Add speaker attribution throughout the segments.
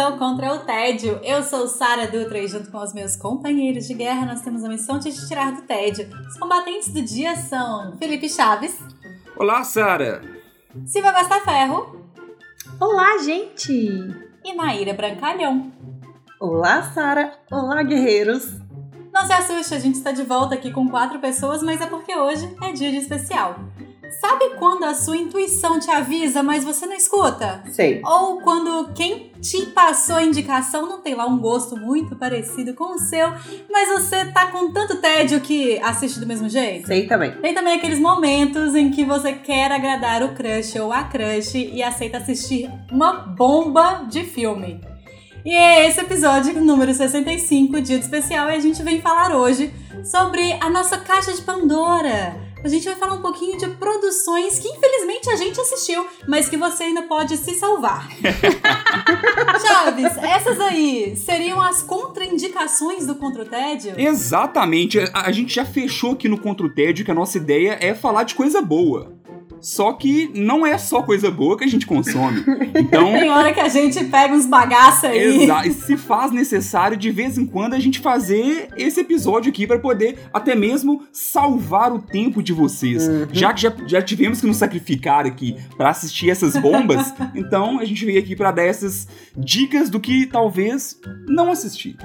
Speaker 1: Ao Contra o Tédio. Eu sou Sara Dutra e junto com os meus companheiros de guerra nós temos a missão de te tirar do tédio. Os combatentes do dia são Felipe Chaves,
Speaker 2: Olá, Sara!
Speaker 1: Silvia Ferro
Speaker 3: Olá, gente!
Speaker 1: e Maíra Brancalhão.
Speaker 3: Olá, Sara! Olá, guerreiros!
Speaker 1: Não se assuste, a gente está de volta aqui com quatro pessoas, mas é porque hoje é dia de especial. Sabe quando a sua intuição te avisa, mas você não escuta?
Speaker 3: Sei.
Speaker 1: Ou quando quem te passou a indicação não tem lá um gosto muito parecido com o seu, mas você tá com tanto tédio que assiste do mesmo jeito?
Speaker 3: Sei também.
Speaker 1: Tem também aqueles momentos em que você quer agradar o crush ou a crush e aceita assistir uma bomba de filme. E é esse episódio número 65, dia de especial, e a gente vem falar hoje sobre a nossa caixa de Pandora. A gente vai falar um pouquinho de produções que infelizmente a gente assistiu, mas que você ainda pode se salvar. Chaves, essas aí seriam as contraindicações do Contra o Tédio?
Speaker 2: Exatamente, a, a gente já fechou aqui no Contra o Tédio que a nossa ideia é falar de coisa boa. Só que não é só coisa boa que a gente consome. Então,
Speaker 1: Tem hora que a gente pega uns bagaços aí.
Speaker 2: Exa e se faz necessário de vez em quando a gente fazer esse episódio aqui para poder até mesmo salvar o tempo de vocês. Já que já, já tivemos que nos sacrificar aqui para assistir essas bombas, então a gente veio aqui para dar essas dicas do que talvez não assistir.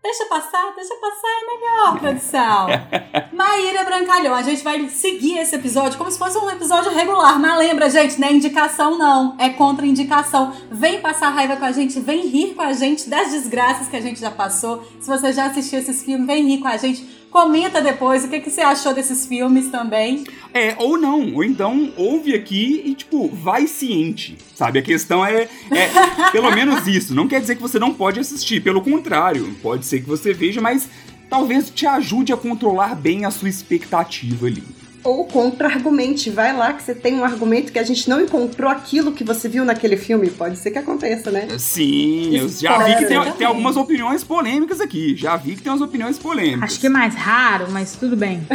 Speaker 1: Deixa passar, deixa passar, é melhor, produção. Maíra Brancalhão, a gente vai seguir esse episódio como se fosse um episódio regular. Mas lembra, gente, não é indicação, não. É contra-indicação. Vem passar raiva com a gente, vem rir com a gente das desgraças que a gente já passou. Se você já assistiu esses filmes, vem rir com a gente. Comenta depois o que, que você achou desses filmes também.
Speaker 2: É, ou não, ou então ouve aqui e, tipo, vai ciente, sabe? A questão é, é pelo menos isso. Não quer dizer que você não pode assistir, pelo contrário, pode ser que você veja, mas talvez te ajude a controlar bem a sua expectativa ali.
Speaker 3: Ou contra-argumente. Vai lá que você tem um argumento que a gente não encontrou aquilo que você viu naquele filme. Pode ser que aconteça, né?
Speaker 2: Sim, eu
Speaker 1: Isso
Speaker 2: já vi que tem, tem algumas opiniões polêmicas aqui. Já vi que tem umas opiniões polêmicas.
Speaker 4: Acho que é mais raro, mas tudo bem.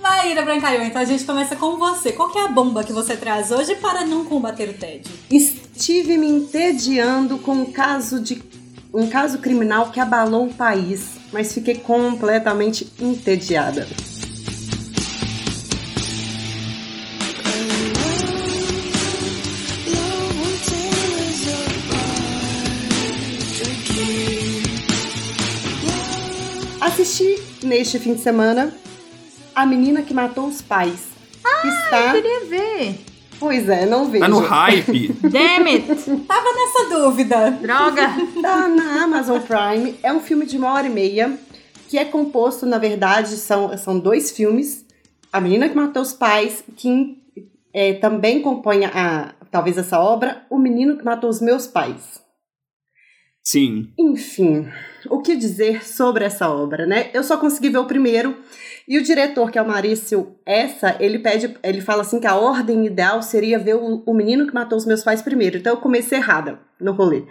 Speaker 1: Maíra Brancalhão, então a gente começa com você. Qual que é a bomba que você traz hoje para não combater o tédio?
Speaker 3: Estive me entediando com um caso de um caso criminal que abalou o país, mas fiquei completamente entediada. Assisti neste fim de semana A Menina que Matou os Pais. que está...
Speaker 4: Queria ver.
Speaker 3: Pois é, não vejo.
Speaker 2: Tá no hype.
Speaker 4: Damn it!
Speaker 1: Tava nessa dúvida.
Speaker 4: Droga!
Speaker 3: Tá na Amazon Prime. É um filme de uma hora e meia, que é composto, na verdade, são, são dois filmes. A Menina que Matou os Pais, que é, também compõe a, talvez essa obra, O Menino que Matou os Meus Pais.
Speaker 2: Sim.
Speaker 3: Enfim, o que dizer sobre essa obra, né? Eu só consegui ver o primeiro e o diretor, que é o Maurício Essa, ele pede, ele fala assim que a ordem ideal seria ver o, o menino que matou os meus pais primeiro. Então eu comecei errada no rolê.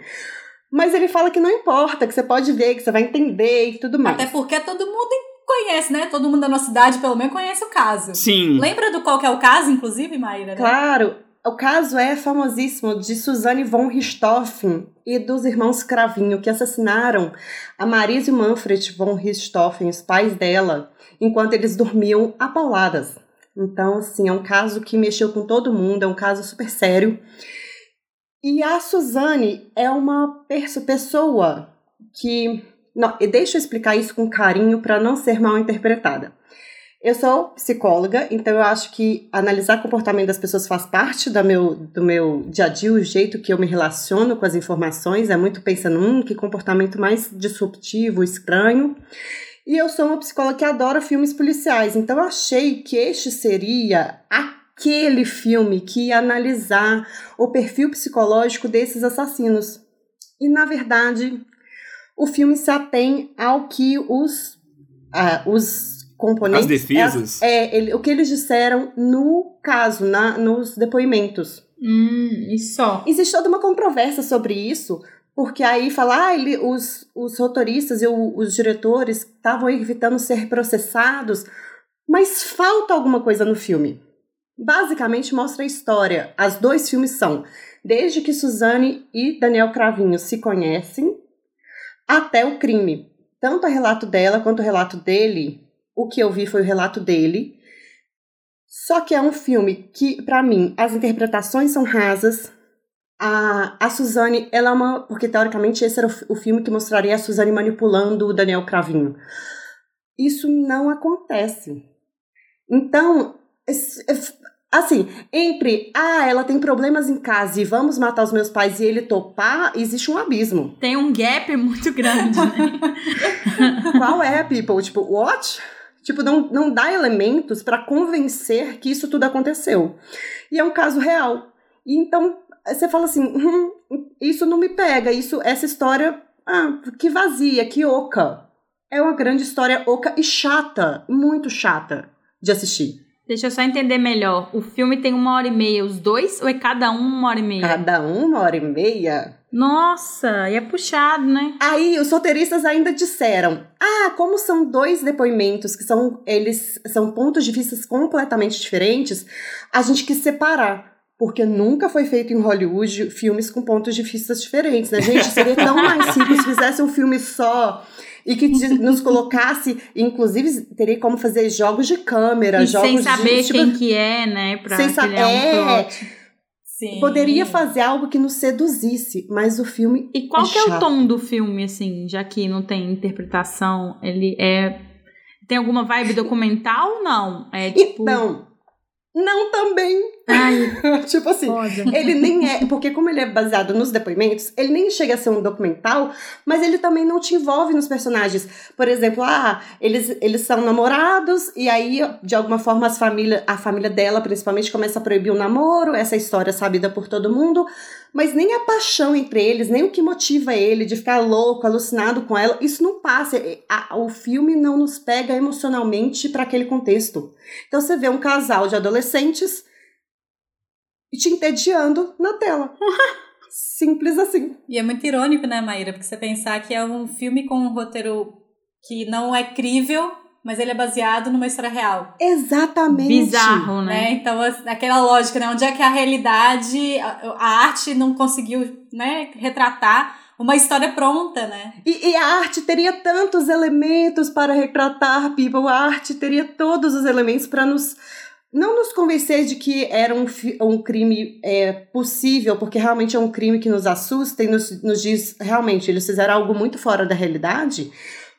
Speaker 3: Mas ele fala que não importa, que você pode ver, que você vai entender e tudo mais.
Speaker 1: Até porque todo mundo conhece, né? Todo mundo da nossa cidade, pelo menos, conhece o caso.
Speaker 2: Sim.
Speaker 1: Lembra do qual que é o caso, inclusive, Maíra? né?
Speaker 3: Claro, o caso é famosíssimo de Suzanne von Richthofen e dos irmãos Cravinho, que assassinaram a Marise e Manfred von Richthofen, os pais dela, enquanto eles dormiam apauladas. Então, assim, é um caso que mexeu com todo mundo, é um caso super sério. E a Suzane é uma pessoa que. Não, deixa eu explicar isso com carinho para não ser mal interpretada. Eu sou psicóloga, então eu acho que analisar comportamento das pessoas faz parte do meu, do meu dia a dia, o jeito que eu me relaciono com as informações, é muito pensando, hum, que comportamento mais disruptivo, estranho. E eu sou uma psicóloga que adora filmes policiais, então eu achei que este seria aquele filme que ia analisar o perfil psicológico desses assassinos. E na verdade, o filme se atém ao que os, ah, os componentes.
Speaker 2: As defesas?
Speaker 3: É, é, ele- o que eles disseram no caso, na, nos depoimentos.
Speaker 4: Hum, e só.
Speaker 3: Existe toda uma controvérsia sobre isso, porque aí fala, ah, ele, os, os rotoristas e o- os diretores estavam evitando ser processados, mas falta alguma coisa no filme. Basicamente mostra a história. As dois filmes são desde que Suzane e Daniel Cravinho se conhecem até o crime. Tanto o relato dela quanto o relato dele, o que eu vi foi o relato dele. Só que é um filme que, pra mim, as interpretações são rasas. A, a Suzane, ela é uma. Porque teoricamente esse era o, o filme que mostraria a Suzane manipulando o Daniel Cravinho. Isso não acontece. Então, assim, entre. Ah, ela tem problemas em casa e vamos matar os meus pais e ele topar, existe um abismo.
Speaker 4: Tem um gap muito grande, né?
Speaker 3: Qual é, people? Tipo, what? Tipo, não, não dá elementos pra convencer que isso tudo aconteceu. E é um caso real. E então, você fala assim, "Hum, isso não me pega, isso, essa história, ah, que vazia, que oca. É uma grande história oca e chata, muito chata de assistir.
Speaker 4: Deixa eu só entender melhor. O filme tem uma hora e meia, os dois? Ou é cada um uma hora e meia?
Speaker 3: Cada uma hora e meia.
Speaker 4: Nossa, e é puxado, né?
Speaker 3: Aí os roteiristas ainda disseram: "Ah, como são dois depoimentos que são eles são pontos de vista completamente diferentes, a gente quis separar, porque nunca foi feito em Hollywood filmes com pontos de vista diferentes, né, gente? Seria tão mais simples se fizesse um filme só e que nos colocasse, inclusive teria como fazer jogos de câmera,
Speaker 4: E
Speaker 3: jogos
Speaker 4: sem saber
Speaker 3: de tipo,
Speaker 4: quem que é, né? Pra
Speaker 3: Sem sa-
Speaker 4: criar um
Speaker 3: é. poderia fazer algo que nos seduzisse, mas o filme
Speaker 4: E qual
Speaker 3: é
Speaker 4: que é o tom do filme, assim, já que não tem interpretação? Ele é. Tem alguma vibe documental? Não. É tipo.
Speaker 3: Então, não também.
Speaker 4: Ai,
Speaker 3: tipo assim,
Speaker 4: foda.
Speaker 3: ele nem é. Porque, como ele é baseado nos depoimentos, ele nem chega a ser um documental, mas ele também não te envolve nos personagens. Por exemplo, ah, eles, eles são namorados, e aí, de alguma forma, as família, a família dela, principalmente, começa a proibir o namoro, essa história é sabida por todo mundo. Mas nem a paixão entre eles, nem o que motiva ele de ficar louco, alucinado com ela, isso não passa. A- o filme não nos pega emocionalmente para aquele contexto. Então você vê um casal de adolescentes e te entediando na tela. Simples assim.
Speaker 1: E é muito irônico, né, Maíra? Porque você pensar que é um filme com um roteiro que não é crível, mas ele é baseado numa história real.
Speaker 3: Exatamente.
Speaker 4: Bizarro, né?
Speaker 1: Né? Então, aquela lógica, né? Onde é que a realidade, a, a arte não conseguiu né, retratar uma história pronta, né?
Speaker 3: E, e a arte teria tantos elementos para retratar people. A arte teria todos os elementos para nos. Não nos convencer de que era um, um crime é, possível, porque realmente é um crime que nos assusta e nos, nos diz realmente eles fizeram algo muito fora da realidade.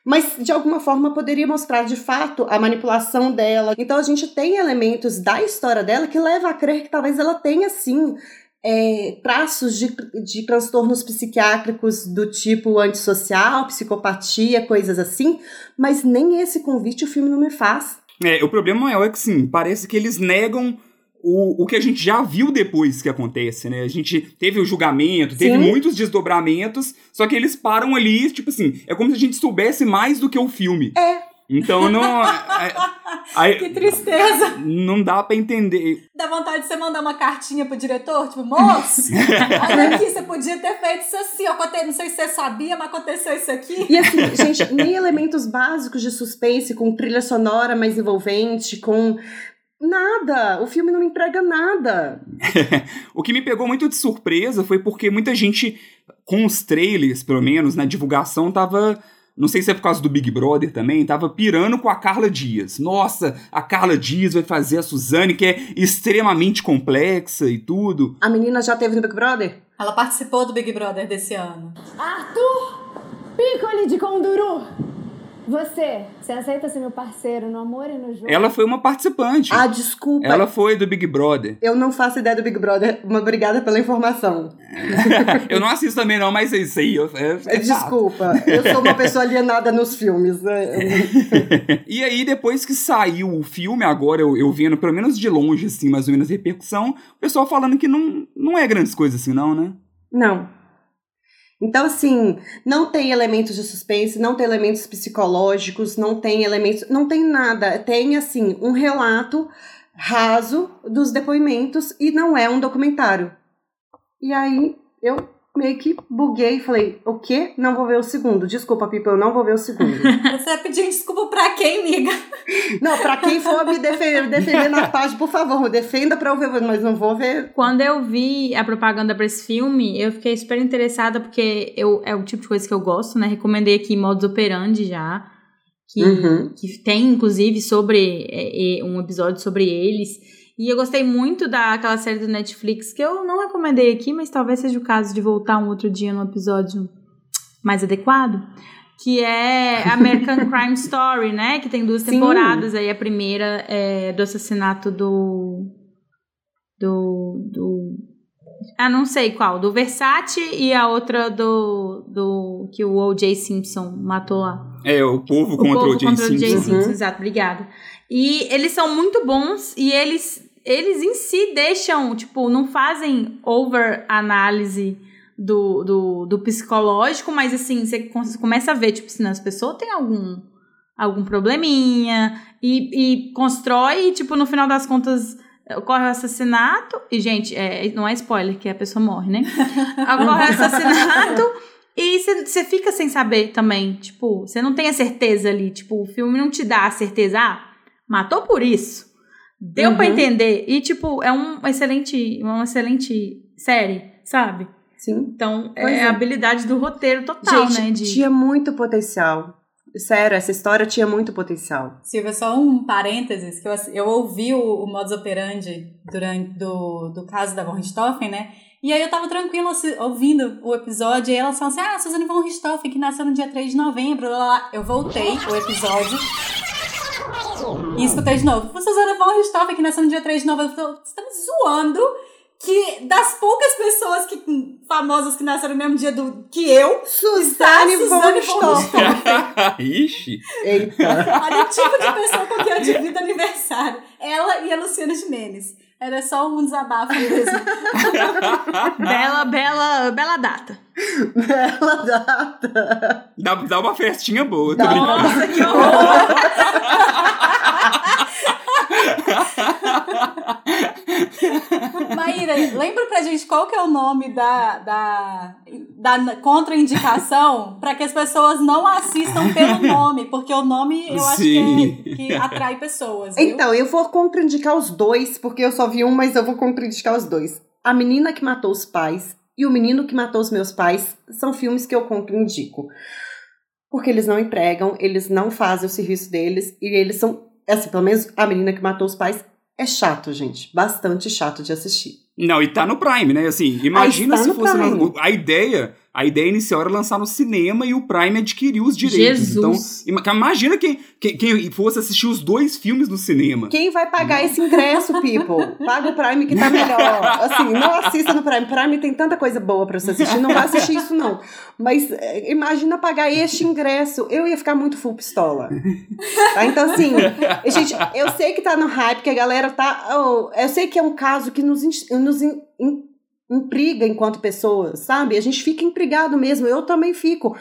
Speaker 3: Mas de alguma forma poderia mostrar de fato a manipulação dela. Então a gente tem elementos da história dela que leva a crer que talvez ela tenha sim é, traços de, de transtornos psiquiátricos do tipo antissocial, psicopatia, coisas assim, mas nem esse convite o filme não me faz.
Speaker 2: É, o problema maior é que, sim, parece que eles negam o, o que a gente já viu depois que acontece, né? A gente teve o julgamento, teve
Speaker 3: Sim.
Speaker 2: muitos desdobramentos, só que eles param ali, tipo assim, é como se a gente soubesse mais do que o filme.
Speaker 3: É.
Speaker 2: Então não. é- aí-
Speaker 1: Que tristeza!
Speaker 2: não dá pra entender.
Speaker 1: Dá vontade de você mandar uma cartinha pro diretor, tipo, moço, olha aqui, você podia ter feito isso assim, ó, aconte- não sei se você sabia, mas aconteceu isso aqui.
Speaker 3: E assim, gente, nem elementos básicos de suspense, com trilha sonora mais envolvente, com nada. O filme não me entrega nada.
Speaker 2: O que me pegou muito de surpresa foi porque muita gente, com os trailers, pelo menos, na divulgação, tava. Não sei se é por causa do Big Brother também, tava pirando com a Carla Dias. Nossa, a Carla Dias vai fazer a Suzane, que é extremamente complexa e tudo.
Speaker 3: A menina já teve no Big Brother?
Speaker 1: Ela participou do Big Brother desse ano.
Speaker 5: Arthur! Pícole de Conduru! Você, você aceita ser meu parceiro no amor e no jogo?
Speaker 2: Ela foi uma participante.
Speaker 3: Ah, desculpa.
Speaker 2: Ela foi do Big Brother.
Speaker 3: Eu não faço ideia do Big Brother. Uma obrigada pela informação.
Speaker 2: eu não assisto também, não, mas isso aí é, é fato.
Speaker 3: Desculpa, eu sou uma pessoa alienada nos filmes. né?
Speaker 2: E aí, depois que saiu o filme, agora eu, eu vendo, pelo menos de longe, assim, mais ou menos, a repercussão, o pessoal falando que não, não é grandes coisas assim, não, né?
Speaker 3: Não. Então, assim, não tem elementos de suspense, não tem elementos psicológicos, não tem elementos. Não tem nada. Tem, assim, um relato raso dos depoimentos e não é um documentário. E aí eu meio que buguei e falei, o quê? Não vou ver o segundo. Desculpa, Pipa, eu não vou ver o segundo.
Speaker 1: Você vai pedir desculpa pra quem, amiga?
Speaker 3: não, pra quem for me defender, defender na página, por favor, defenda pra eu ver, mas não vou ver.
Speaker 4: Quando eu vi a propaganda pra esse filme, eu fiquei super interessada, porque eu, é o tipo de coisa que eu gosto, né? Recomendei aqui Modus Operandi já. Que,
Speaker 3: Uhum.
Speaker 4: que tem, inclusive, sobre é, é, um episódio sobre eles. E eu gostei muito daquela série do Netflix, que eu não recomendei aqui, mas talvez seja o caso de voltar um outro dia num episódio mais adequado. Que é American Crime Story, né? Que tem duas
Speaker 3: Sim.
Speaker 4: temporadas. Aí a primeira é do assassinato do. Do. do ah, não sei qual. Do Versace e a outra do. do que o O.J. Simpson matou lá.
Speaker 2: É, o povo
Speaker 4: O
Speaker 2: contra
Speaker 4: povo
Speaker 2: o Jay
Speaker 4: contra o Jay
Speaker 2: Simpson.
Speaker 4: Simpson, exato, obrigada. E eles são muito bons e eles, eles em si deixam, tipo, não fazem over-análise do, do, do psicológico, mas assim, você começa a ver, tipo, se as pessoas têm algum, algum probleminha e, e constrói, e, tipo, no final das contas ocorre o assassinato, e gente, é, não é spoiler que a pessoa morre, né? Ocorre o assassinato e você fica sem saber também, tipo, você não tem a certeza ali, tipo, o filme não te dá a certeza, ah, matou por isso. Deu
Speaker 3: Uhum.
Speaker 4: pra entender. E, tipo, é um excelente, uma excelente série, sabe?
Speaker 3: Sim.
Speaker 4: Então, é,
Speaker 3: é.
Speaker 4: a habilidade do roteiro total,
Speaker 3: Gente,
Speaker 4: né? De...
Speaker 3: tinha muito potencial. Sério, essa história tinha muito potencial.
Speaker 1: Silvia, só um parênteses, que eu, eu ouvi o, o modus operandi durante, do, do caso da Von Richthofen, né? E aí eu tava tranquila ouvindo o episódio, e elas falam assim, ah, Suzane Von Richthofen, que nasceu no dia 3 de novembro, lá, lá, lá. Eu voltei o episódio e escutei de novo. Suzane Von Richthofen, que nasceu no dia 3 de novembro. Eu falei, Você tá me zoando que das poucas pessoas que, famosas que nasceram no mesmo dia do, que eu,
Speaker 3: Suzane
Speaker 1: está
Speaker 3: von Richthofen.
Speaker 2: Ixi.
Speaker 3: Eita.
Speaker 1: Olha o tipo de pessoa com quem eu divido aniversário. Ela e a Luciana Gimenez. Era só um desabafo mesmo.
Speaker 4: Bela, bela, bela data.
Speaker 3: Bela data.
Speaker 2: Dá, dá uma festinha boa, tô
Speaker 3: Dá.
Speaker 2: brincando.
Speaker 4: Nossa, que horror!
Speaker 1: Maíra, lembra pra gente qual que é o nome da, da, da contraindicação para que as pessoas não assistam pelo nome, porque o nome eu acho que, é, que atrai pessoas. Viu?
Speaker 3: Então, eu vou contraindicar os dois, porque eu só vi um, mas eu vou contraindicar os dois. A Menina que Matou os Pais e O Menino que Matou os Meus Pais são filmes que eu contraindico. Porque eles não entregam, eles não fazem o serviço deles, e eles são, assim, pelo menos A Menina que Matou os Pais é chato, gente. Bastante chato de assistir.
Speaker 2: Não, e tá no Prime, né? Assim, imagina
Speaker 3: Ah,
Speaker 2: se
Speaker 3: no
Speaker 2: fosse.
Speaker 3: Prime.
Speaker 2: A ideia. A ideia inicial era lançar no cinema e o Prime adquiriu os direitos.
Speaker 4: Jesus.
Speaker 2: Então, ima- imagina quem, quem, quem fosse assistir os dois filmes no cinema.
Speaker 3: Quem vai pagar esse ingresso, people? Paga o Prime que tá melhor. Assim, não assista no Prime. Prime tem tanta coisa boa pra você assistir. Não vai assistir isso, não. Mas é, imagina pagar este ingresso. Eu ia ficar muito full pistola. Tá? Então, assim, gente, eu sei que tá no hype, que a galera tá. oh, eu sei que é um caso que nos, nos in- in- intriga enquanto pessoas, sabe? A gente fica intrigado mesmo. Eu também fico.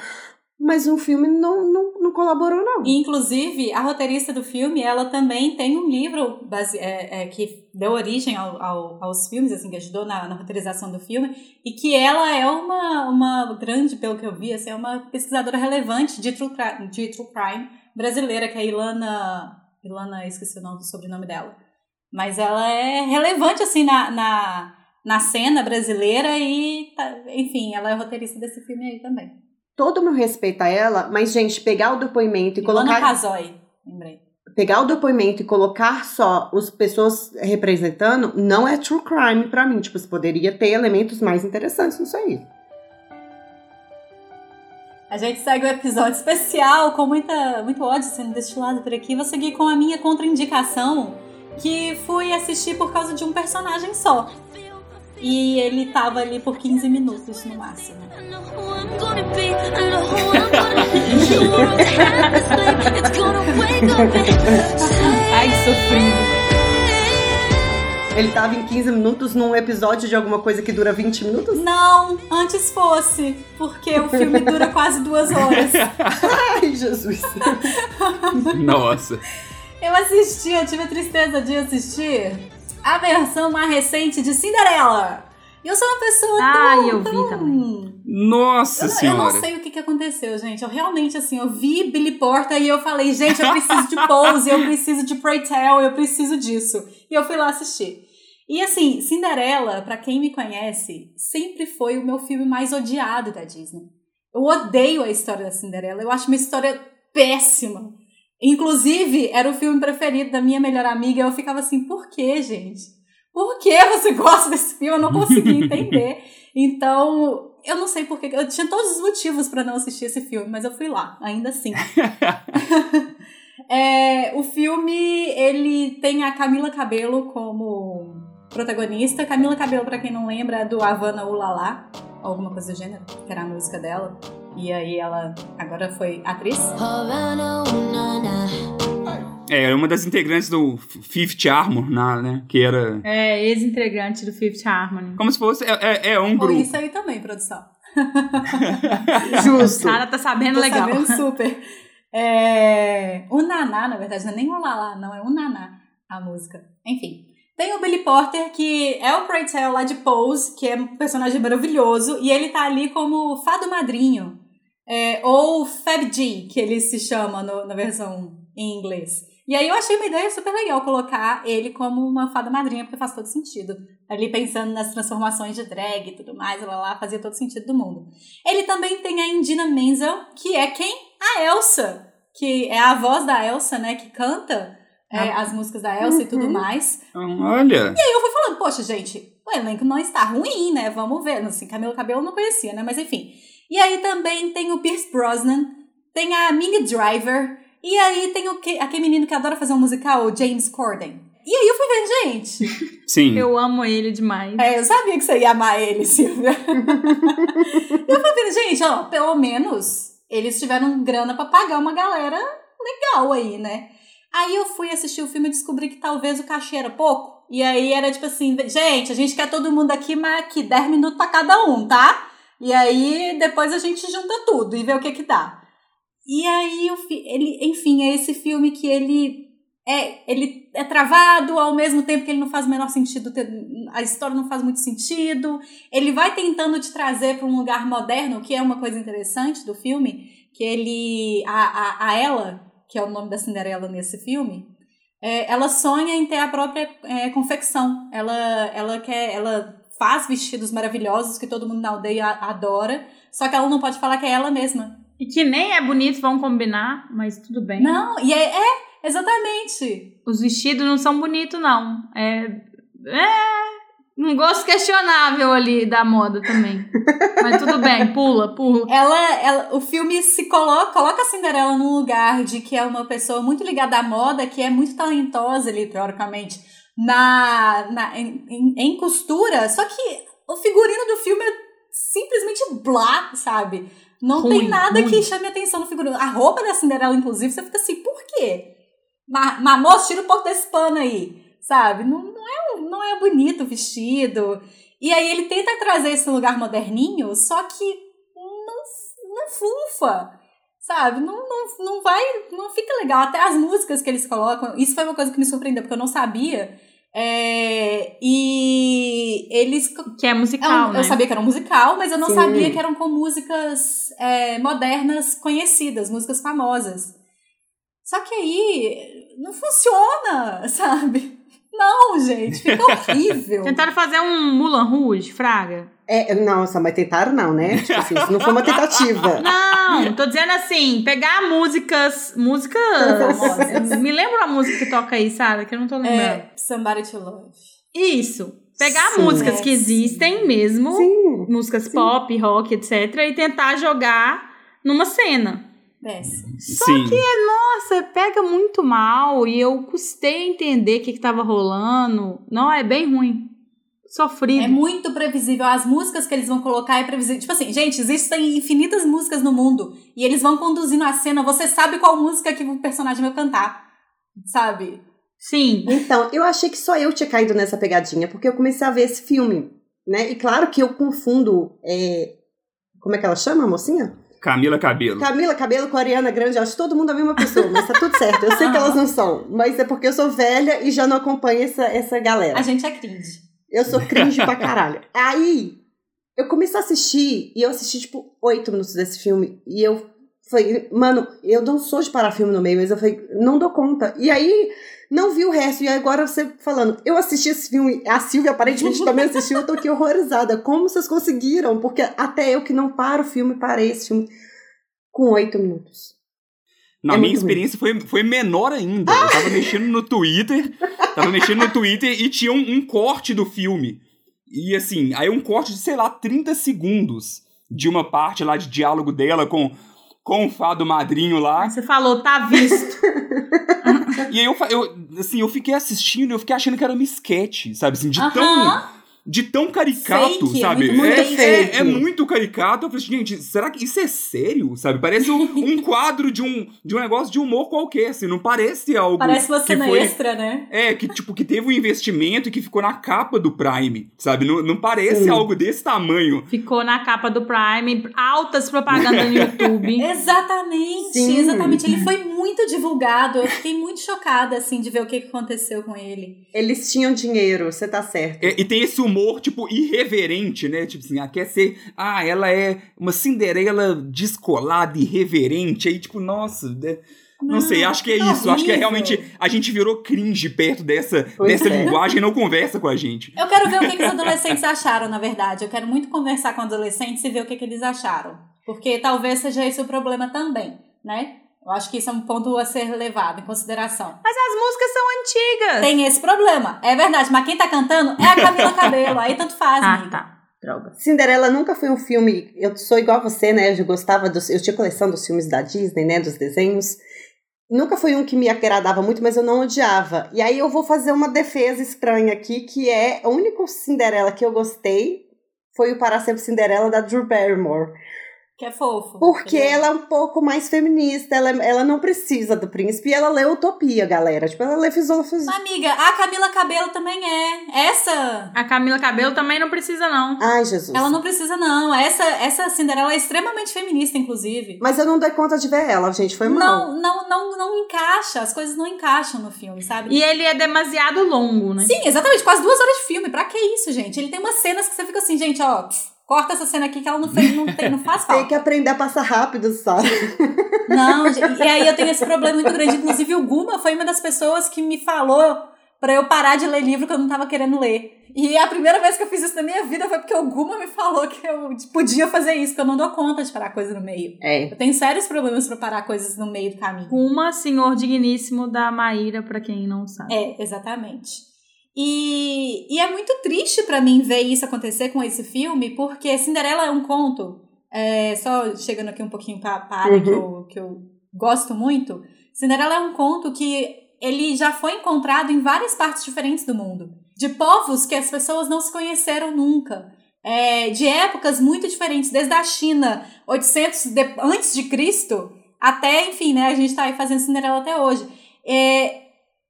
Speaker 3: Mas o filme não, não, não colaborou, não.
Speaker 1: Inclusive, a roteirista do filme, ela também tem um livro base- é, é, que deu origem ao- ao- aos filmes, assim, que ajudou na, na roteirização do filme, e que ela é uma, uma grande, pelo que eu vi, assim, é uma pesquisadora relevante de true, de true crime brasileira, que é a Ilana... Ilana, esqueci o nome, sobrenome dela. Mas ela é relevante, assim, na, na, na cena brasileira e, tá- enfim, ela é roteirista desse filme aí também.
Speaker 3: Todo mundo respeita ela, mas, gente, pegar o depoimento e
Speaker 1: Ilana
Speaker 3: colocar.
Speaker 1: Casoy, lembrei.
Speaker 3: pegar o depoimento e colocar só as pessoas representando não é true crime pra mim. Tipo, você poderia ter elementos mais interessantes nisso aí.
Speaker 1: A gente segue o episódio especial com muita, muito ódio sendo destilado por aqui. Vou seguir com a minha contraindicação, que fui assistir por causa de um personagem só. E ele tava ali por 15 minutos no máximo.
Speaker 4: Ai, sofrido.
Speaker 3: Ele tava em 15 minutos num episódio de alguma coisa que dura 20 minutos?
Speaker 1: Não, antes fosse, porque o filme dura quase duas horas.
Speaker 3: Ai, Jesus.
Speaker 2: Nossa.
Speaker 1: Eu assisti, eu tive a tristeza de assistir a versão mais recente de Cinderela. E eu sou uma pessoa tão...
Speaker 4: Ai, eu vi
Speaker 1: tão-
Speaker 4: também.
Speaker 2: Nossa
Speaker 1: Eu, não- eu
Speaker 2: senhora.
Speaker 1: não sei o que, que aconteceu, gente. Eu realmente, assim, eu vi Billy Porter e eu falei, gente, eu preciso de Pose, eu preciso de Pray Tell, eu preciso disso. E eu fui lá assistir. E assim, Cinderela, pra quem me conhece, sempre foi o meu filme mais odiado da Disney. Eu odeio a história da Cinderela, eu acho uma história péssima. Inclusive, era o filme preferido da minha melhor amiga, eu ficava assim, por que, gente? Por que você gosta desse filme? Eu não consegui entender. Então, eu não sei porque. Eu tinha todos os motivos pra não assistir esse filme, mas eu fui lá, ainda assim. É, o filme, ele tem a Camila Cabello como protagonista. Camila Cabello, pra quem não lembra, é do Havana Ulala, alguma coisa do gênero, que era a música dela. E aí ela agora foi atriz.
Speaker 2: É, era uma das integrantes do Fifth Armor, na, né? Que era.
Speaker 4: É, ex-integrante do Fifth Harmony.
Speaker 2: Como se fosse. É, é- é um
Speaker 1: Ou
Speaker 2: grupo.
Speaker 1: isso aí também, produção.
Speaker 3: Justo.
Speaker 4: O cara tá sabendo
Speaker 1: Tô
Speaker 4: legal.
Speaker 1: sabendo super. É, o Naná, na verdade, não é nem o Lala, não, é o Naná, a música. Enfim. Tem o Billy Porter, que é o Pray Tell lá de Pose, que é um personagem maravilhoso, e ele tá ali como fado madrinho. É, ou Fab G, que ele se chama no- na versão em inglês. E aí eu achei uma ideia super legal colocar ele como uma fada madrinha, porque faz todo sentido. Ali pensando nas transformações de drag e tudo mais, ela lá fazia todo sentido do mundo. Ele também tem a Indina Menzel, que é quem? A Elsa, que é a voz da Elsa, né, que canta é, as músicas da Elsa e tudo mais.
Speaker 2: Olha.
Speaker 1: E eu fui falando, poxa, gente, o elenco não está ruim, né? Vamos ver. Assim, Camila Cabello eu não conhecia, né? Mas enfim. E aí também tem o Pierce Brosnan, tem a Minnie Driver, e aí tem o que, aquele menino que adora fazer um musical, o James Corden. E aí eu fui vendo, gente.
Speaker 2: Sim.
Speaker 4: Eu amo ele demais.
Speaker 1: É, eu sabia que você ia amar ele, Silvia. eu fui vendo, gente, ó, pelo menos eles tiveram grana pra pagar uma galera legal aí, né? Aí eu fui assistir o filme e descobri que talvez o cachê era pouco. E aí era tipo assim, gente, a gente quer todo mundo aqui, mas aqui 10 minutos pra cada um, tá? E aí depois a gente junta tudo e vê o que que dá. E aí ele, enfim, é esse filme que ele é, ele é travado ao mesmo tempo que ele não faz o menor sentido, a história não faz muito sentido. Ele vai tentando te trazer para um lugar moderno, que é uma coisa interessante do filme, que ele a, a, a ela, que é o nome da Cinderela nesse filme, é, ela sonha em ter a própria é, confecção. Ela ela quer ela faz vestidos maravilhosos que todo mundo na aldeia adora, só que ela não pode falar que é ela mesma.
Speaker 4: E que nem é bonito, vão combinar, mas tudo bem.
Speaker 1: Não, e é, é exatamente.
Speaker 4: Os vestidos não são bonitos, não. É. É. Um gosto questionável ali da moda também. Mas tudo bem, pula, pula.
Speaker 1: Ela, ela, o filme se coloca, coloca a Cinderela num lugar de que é uma pessoa muito ligada à moda, que é muito talentosa ali, teoricamente, na, na, em, em- em costura, só que o figurino do filme é simplesmente blá, sabe? Não
Speaker 4: Ruim,
Speaker 1: tem nada
Speaker 4: ruim.
Speaker 1: que chame atenção no figurino. A roupa da Cinderela, inclusive, você fica assim, por quê? Ma- Mas, moço, tira um pouco desse pano aí, sabe? Não, não, é, não é bonito o vestido. E aí ele tenta trazer esse lugar moderninho, só que não, não funfa, sabe? Não, não, não vai, não fica legal. Até as músicas que eles colocam, isso foi uma coisa que me surpreendeu, porque eu não sabia. É, e eles.
Speaker 4: Que é
Speaker 1: é um-
Speaker 4: musical, né?
Speaker 1: Eu sabia que era um musical, mas eu não
Speaker 3: Sim.
Speaker 1: sabia que eram com músicas é, modernas conhecidas, músicas famosas. Só que aí não funciona, sabe? Não, gente, fica horrível.
Speaker 4: Tentaram fazer um Mulan Rouge, Fraga?
Speaker 3: É, nossa, mas tentaram não, né? Tipo assim, isso não foi uma tentativa.
Speaker 4: Não, tô dizendo assim, pegar músicas. Músicas. Me lembra a música que toca aí, Sara? Que eu não tô lembrando.
Speaker 1: É, Somebody to Love.
Speaker 4: Isso. Pegar
Speaker 3: Sim.
Speaker 4: músicas que
Speaker 1: É,
Speaker 4: existem mesmo,
Speaker 3: Sim.
Speaker 4: músicas pop, rock, etc., e tentar jogar numa cena.
Speaker 1: Péssimo.
Speaker 2: Sim.
Speaker 4: Nossa, pega muito mal e eu custei a entender o que, que tava rolando. Não, é bem ruim. Sofrido.
Speaker 1: É muito previsível. As músicas que eles vão colocar é previsível. Tipo assim, gente, existem infinitas músicas no mundo. E eles vão conduzindo a cena. Você sabe qual música que o personagem vai cantar. Sabe?
Speaker 4: Sim.
Speaker 3: Então, eu achei que só eu tinha caído nessa pegadinha, porque eu comecei a ver esse filme, né? E claro que eu confundo. é, Como é que ela chama, a mocinha?
Speaker 2: Camila Cabelo.
Speaker 3: Camila Cabelo com a Ariana Grande, eu acho todo mundo a mesma pessoa, mas tá tudo certo. Eu sei que elas não são, mas é porque eu sou velha e já não acompanho essa, essa galera.
Speaker 1: A gente é cringe.
Speaker 3: Eu sou cringe pra caralho. Aí, eu comecei a assistir, e eu assisti, tipo, oito minutos desse filme, e eu falei, mano, eu não sou de parar filme no meio, mas eu falei, não dou conta. E aí, não vi o resto, e agora você falando, eu assisti esse filme, a Silvia aparentemente também assistiu, eu tô aqui horrorizada. Como vocês conseguiram? Porque até eu que não paro o filme, parei esse filme com oito minutos.
Speaker 2: Na
Speaker 3: É
Speaker 2: minha
Speaker 3: ruim.
Speaker 2: experiência foi, foi menor ainda. Eu tava mexendo no Twitter, tava mexendo no Twitter e tinha um, um corte do filme. E assim, aí um corte de, sei lá, 30 segundos de uma parte lá de diálogo dela com, com o fado madrinho lá.
Speaker 4: Você falou, tá visto.
Speaker 2: E aí eu, eu, assim, eu fiquei assistindo e eu fiquei achando que era um sketch, sabe? Assim, de tão. De tão caricato,
Speaker 1: Fake, é
Speaker 2: sabe?
Speaker 1: muito- muito
Speaker 2: é, é- é muito caricato. Eu falei, gente, será que isso é sério? Sabe? Parece um, um quadro de um, de um negócio de humor qualquer, assim. Não parece algo.
Speaker 1: Parece uma
Speaker 2: que
Speaker 1: cena
Speaker 2: foi,
Speaker 1: extra, né?
Speaker 2: É, que tipo, que teve um investimento e que ficou na capa do Prime, sabe? Não, não parece
Speaker 3: Sim.
Speaker 2: algo desse tamanho.
Speaker 4: Ficou na capa do Prime, altas propagandas no YouTube.
Speaker 1: Exatamente,
Speaker 3: Sim.
Speaker 1: exatamente. Ele foi muito divulgado. Eu fiquei muito chocada, assim, de ver o que aconteceu com ele.
Speaker 3: Eles tinham dinheiro, você tá certo.
Speaker 2: É, e tem esse humor, tipo, irreverente, né? Tipo assim, ah, quer ser. Ah, ela é uma Cinderela descolada, irreverente. Aí, tipo, nossa. né? Não,
Speaker 1: Não,
Speaker 2: sei, acho que é
Speaker 1: tá
Speaker 2: isso. Acho que é
Speaker 1: horrível.
Speaker 2: realmente. A gente virou cringe perto dessa,
Speaker 3: Pois
Speaker 2: dessa
Speaker 3: é.
Speaker 2: linguagem e não conversa com a gente.
Speaker 1: Eu quero ver o que, que os adolescentes acharam, na verdade. Eu quero muito conversar com adolescentes e ver o que, que eles acharam. Porque talvez seja esse o problema também, né? Eu acho que isso é um ponto a ser levado em consideração.
Speaker 4: Mas as músicas são antigas.
Speaker 1: Tem esse problema, é verdade. Mas quem tá cantando é a Camila Cabelo. Aí tanto faz,
Speaker 4: Ah,
Speaker 1: amiga.
Speaker 4: tá. Droga.
Speaker 3: Cinderela nunca foi um filme. Eu sou igual a você, né? Eu gostava dos. Eu tinha coleção dos filmes da Disney, né? Dos desenhos. Nunca foi um que me agradava muito, mas eu não odiava. E aí eu vou fazer uma defesa estranha aqui, que é o único Cinderela que eu gostei foi o Para Sempre Cinderela da Drew Barrymore.
Speaker 1: Que é fofo.
Speaker 3: Porque
Speaker 1: entendeu?
Speaker 3: ela é um pouco mais feminista, ela, ela não precisa do príncipe e ela lê Utopia, galera. Tipo, ela lê Filosofia.
Speaker 1: Amiga, a Camila Cabelo também é. Essa.
Speaker 4: A Camila Cabelo também não precisa, não.
Speaker 3: Ai, Jesus.
Speaker 1: Ela não precisa, não. Essa, essa Cinderela é extremamente feminista, inclusive.
Speaker 3: Mas eu não dei conta de ver ela, gente. Foi mal.
Speaker 1: Não, não, não, não encaixa. As coisas não encaixam no filme, sabe?
Speaker 4: E ele é demasiado longo, né?
Speaker 1: Sim, exatamente. Quase duas horas de filme. Pra que isso, gente? Ele tem umas cenas que você fica assim, gente, ó. pff, Corta essa cena aqui que ela não, fez, não, tem, não faz
Speaker 3: Tem
Speaker 1: falta.
Speaker 3: que aprender a passar rápido, sabe?
Speaker 1: Não, e aí eu tenho esse problema muito grande. Inclusive, o Guma foi uma das pessoas que me falou pra eu parar de ler livro que eu não tava querendo ler. E a primeira vez que eu fiz isso na minha vida foi porque o Guma me falou que eu podia fazer isso, que eu não dou conta de parar coisa no meio.
Speaker 3: É.
Speaker 1: Eu tenho sérios problemas pra parar coisas no meio do caminho.
Speaker 4: Uma senhor digníssimo da Maíra, pra quem não sabe.
Speaker 1: É, exatamente. E, e é muito triste pra mim ver isso acontecer com esse filme, porque Cinderela é um conto. é, só chegando aqui um pouquinho pra, pra área que, eu, que eu gosto muito. Cinderela é um conto que ele já foi encontrado em várias partes diferentes do mundo. De povos que as pessoas não se conheceram nunca. É, de épocas muito diferentes, desde a China, 800 de- antes de Cristo, até, enfim, né, a gente tá aí fazendo Cinderela até hoje. É,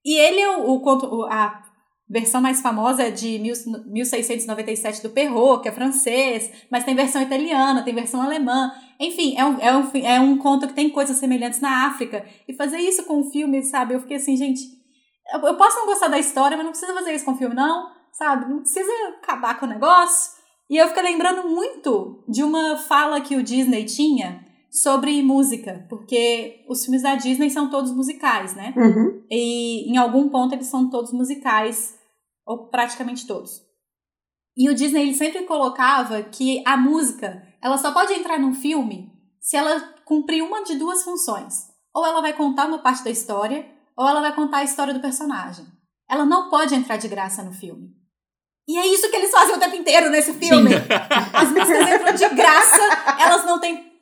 Speaker 1: e ele é o, o- a versão mais famosa é de mil- 1697 do Perrault, que é francês, mas tem versão italiana, tem versão alemã. Enfim, é um, é, um, é um conto que tem coisas semelhantes na África. E fazer isso com o filme, sabe? Eu fiquei assim, gente. Eu, eu posso não gostar da história, mas não precisa fazer isso com o filme, não, sabe? Não precisa acabar com o negócio. E eu fiquei lembrando muito de uma fala que o Disney tinha sobre música, porque os filmes da Disney são todos musicais, né?
Speaker 3: Uhum.
Speaker 1: E em algum ponto eles são todos musicais, ou praticamente todos. E o Disney ele sempre colocava que a música, ela só pode entrar num filme se ela cumprir uma de duas funções. Ou ela vai contar uma parte da história, ou ela vai contar a história do personagem. Ela não pode entrar de graça no filme. E é isso que eles fazem o tempo inteiro nesse filme. As músicas entram de graça, elas não têm.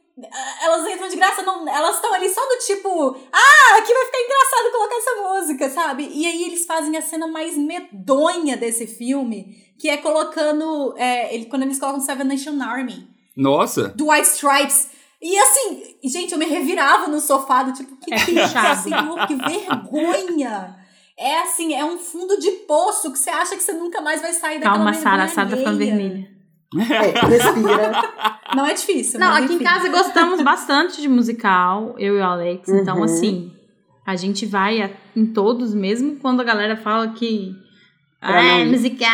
Speaker 1: Elas entram de graça, não, elas estão ali só do tipo, ah, aqui vai ficar engraçado colocar essa música, sabe? E aí eles fazem a cena mais medonha desse filme, que é colocando. É, ele, quando eles colocam Seven Nation Army,
Speaker 2: Nossa!
Speaker 1: do White Stripes. E assim, gente, eu me revirava no sofá do tipo, que que é senhor, que vergonha! é assim, é um fundo de poço que você acha que você nunca mais vai sair daquela
Speaker 4: Calma, Sara, a Sara tá vermelha.
Speaker 3: É, respira.
Speaker 1: Não é difícil.
Speaker 4: Não,
Speaker 1: mas
Speaker 4: aqui em
Speaker 1: enfim.
Speaker 4: casa gostamos bastante de musical, eu e o Alex. Então,
Speaker 3: Uhum.
Speaker 4: assim, a gente vai a- em todos, mesmo quando a galera fala que. Ah, é
Speaker 3: não-
Speaker 4: musical,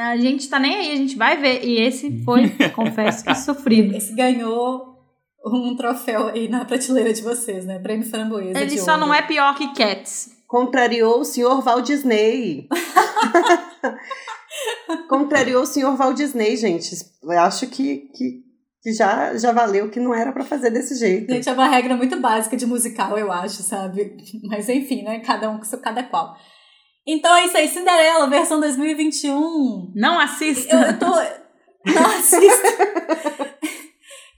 Speaker 4: a gente tá nem aí, a gente vai ver. E esse foi, confesso que sofrido.
Speaker 1: Esse ganhou um troféu aí na prateleira de vocês, né? Prêmio Framboesa.
Speaker 4: Ele
Speaker 1: de
Speaker 4: só
Speaker 1: ouro.
Speaker 4: não é pior que Cats.
Speaker 3: Contrariou o senhor Walt Disney. Contrariou o senhor Walt Disney, gente. Eu acho que, que, que já, já valeu que não era pra fazer desse jeito.
Speaker 1: Gente, é uma regra muito básica de musical, eu acho, sabe? Mas enfim, né? Cada um com seu cada qual. Então é isso aí, Cinderela, versão 2021.
Speaker 4: Não assista.
Speaker 1: Eu, eu tô. Não assista.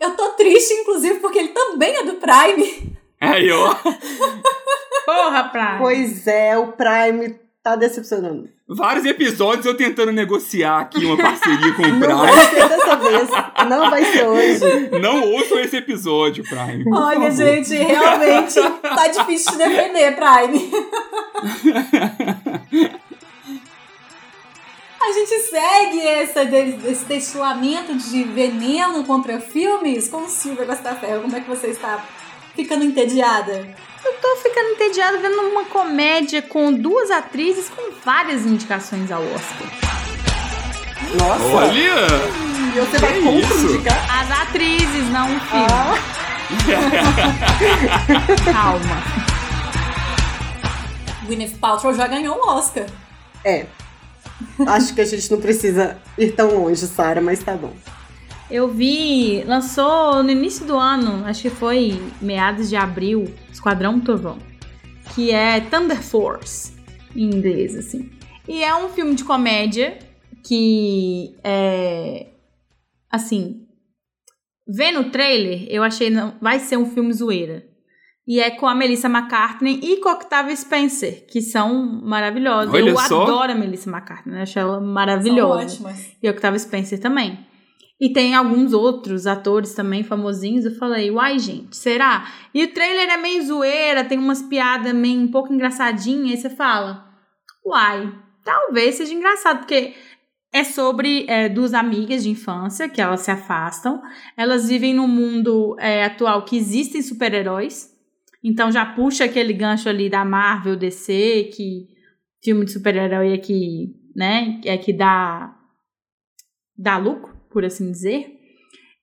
Speaker 1: Eu tô triste, inclusive, porque ele também é do Prime.
Speaker 2: Aí, ó.
Speaker 4: Porra, pra.
Speaker 3: Pois é, o Prime tá decepcionando.
Speaker 2: Vários episódios eu tentando negociar aqui uma parceria com o
Speaker 3: Não vai
Speaker 2: Prime.
Speaker 3: ser dessa vez. Não vai ser hoje.
Speaker 2: Não ouçam esse episódio, Prime.
Speaker 1: Olha,
Speaker 2: favor.
Speaker 1: gente, realmente tá difícil de defender, Prime. A gente segue essa, esse destilamento de veneno contra filmes com Silvia Gostaferro. Como é que você está ficando entediada?
Speaker 4: Eu tô ficando entediada vendo uma comédia com duas atrizes com várias indicações ao Oscar.
Speaker 3: Nossa.
Speaker 2: Olha!
Speaker 3: E você vai
Speaker 2: que
Speaker 3: contra
Speaker 2: isso?
Speaker 3: indicar?
Speaker 4: As atrizes, não o filme.
Speaker 3: Ah,
Speaker 4: Calma.
Speaker 1: Gwyneth Paltrow já ganhou um Oscar.
Speaker 3: é. Acho que a gente não precisa ir tão longe, Sara, mas tá bom.
Speaker 4: Eu vi, lançou no início do ano, acho que foi meados de abril, Esquadrão Trovão, que é Thunder Force, em inglês, assim. E é um filme de comédia que é. Assim. Vendo o trailer, eu achei não vai ser um filme zoeira. E é com a Melissa McCartney e com a Octavia Spencer, que são maravilhosas.
Speaker 2: Olha
Speaker 4: eu
Speaker 2: só.
Speaker 4: adoro a Melissa McCartney, eu acho ela
Speaker 1: São
Speaker 4: maravilhosa.
Speaker 1: ótimas.
Speaker 4: E Octavia Spencer também. E tem alguns outros atores também famosinhos. Eu falei, uai, gente, será? E o trailer é meio zoeira, tem umas piadas meio um pouco engraçadinhas. Aí você fala, uai, talvez seja engraçado, porque é sobre é, duas amigas de infância que elas se afastam. Elas vivem num mundo é, atual que existem super-heróis. Então já puxa aquele gancho ali da Marvel, DC, que filme de super-herói é que, né, é que dá dá lucro, por assim dizer.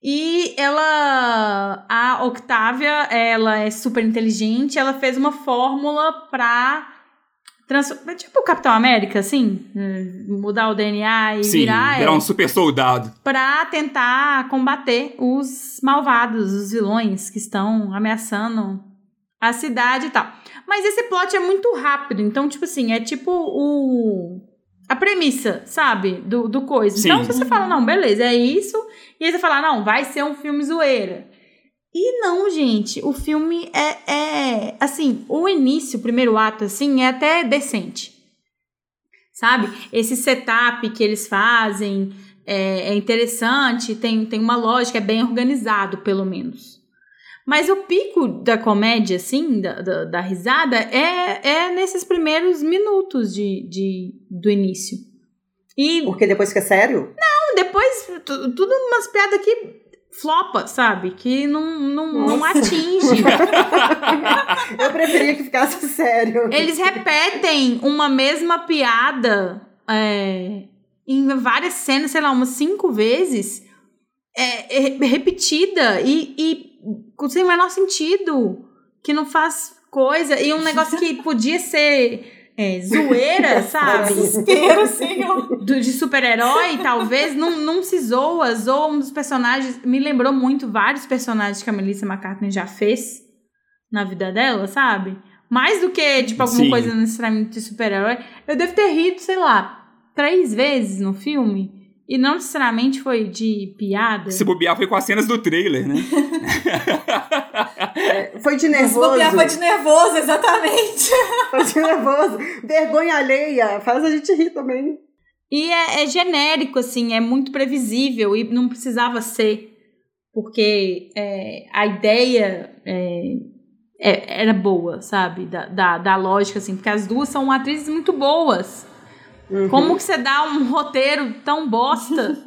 Speaker 4: E ela, a Octavia, ela é super inteligente, ela fez uma fórmula pra transformar, tipo o Capitão América, assim, hum, mudar o DNA e
Speaker 2: Sim,
Speaker 4: virar,
Speaker 2: virar
Speaker 4: é,
Speaker 2: um super soldado.
Speaker 4: pra tentar combater os malvados, os vilões que estão ameaçando a cidade e tal. Mas esse plot é muito rápido, então, tipo assim, é tipo o. A premissa, sabe? Do, do coisa.
Speaker 2: Sim.
Speaker 4: Então, se você fala, não, beleza, é isso. E aí você fala, não, vai ser um filme zoeira. E não, gente, o filme é, é. Assim, o início, o primeiro ato, assim, é até decente. Sabe? Esse setup que eles fazem é, é interessante, tem, tem uma lógica, é bem organizado, pelo menos. Mas o pico da comédia, assim, da, da, da risada, é, é nesses primeiros minutos de, de, do início. E
Speaker 3: Porque depois fica sério?
Speaker 4: depois, tu- tudo umas piadas que flopa, sabe? Que não, não, não atinge.
Speaker 3: Eu preferia que ficasse sério.
Speaker 4: Eles repetem uma mesma piada é, em várias cenas, sei lá, umas cinco vezes, é, é, repetida e, e sem o menor sentido, que não faz coisa, e um negócio que podia ser é, zoeira, sabe?
Speaker 1: Desespero, senhor.
Speaker 4: do- de super-herói, talvez, não, não se zoa, zoa um dos personagens. Me lembrou muito vários personagens que a Melissa McCartney já fez na vida dela, sabe? Mais do que, tipo, alguma
Speaker 2: Sim.
Speaker 4: coisa necessariamente de super-herói. Eu devo ter rido, sei lá, três vezes no filme. E não necessariamente foi de piada.
Speaker 2: Se bobear foi com as cenas do trailer, né?
Speaker 3: É, Foi de
Speaker 1: Se
Speaker 3: nervoso.
Speaker 1: bobear foi de nervoso, exatamente.
Speaker 3: Foi de nervoso. Vergonha alheia. Faz a gente rir também.
Speaker 4: E é, é genérico, assim, é muito previsível e não precisava ser, porque é, a ideia é, é- era boa, sabe? Da, da, da lógica, assim, porque as duas são atrizes muito boas.
Speaker 3: Uhum.
Speaker 4: Como que você dá um roteiro tão bosta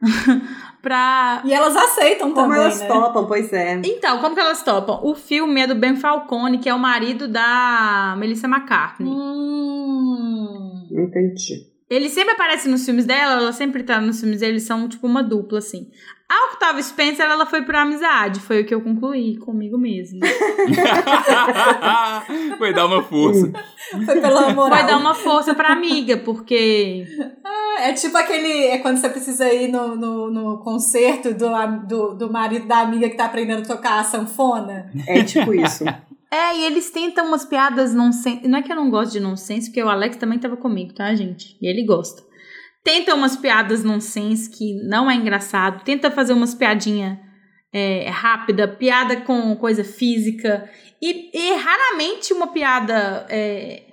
Speaker 4: pra.
Speaker 1: E elas aceitam
Speaker 3: Como
Speaker 1: também,
Speaker 3: elas
Speaker 1: né?
Speaker 3: topam, pois é.
Speaker 4: Então, como que elas topam? O filme é do Ben Falcone, que é o marido da Melissa McCartney.
Speaker 1: Hum.
Speaker 3: Entendi.
Speaker 4: Ele sempre aparece nos filmes dela, ela sempre tá nos filmes dele, eles são tipo uma dupla, assim. A Octavia Spencer, ela foi por amizade, foi o que eu concluí comigo mesma.
Speaker 2: Foi dar uma força.
Speaker 1: Foi pela moral.
Speaker 4: Vai dar uma força pra amiga, porque.
Speaker 1: É tipo aquele. É quando você precisa ir no, no, no concerto do, do, do marido da amiga que tá aprendendo a tocar a sanfona.
Speaker 3: É tipo isso.
Speaker 4: É, e eles tentam umas piadas nonsense. Não é que eu não gosto de nonsense, porque o Alex também tava comigo, tá, gente? E ele gosta. Tenta umas piadas nonsense que não é engraçado. Tenta fazer umas piadinha é, rápida, piada com coisa física. E, e raramente uma piada é,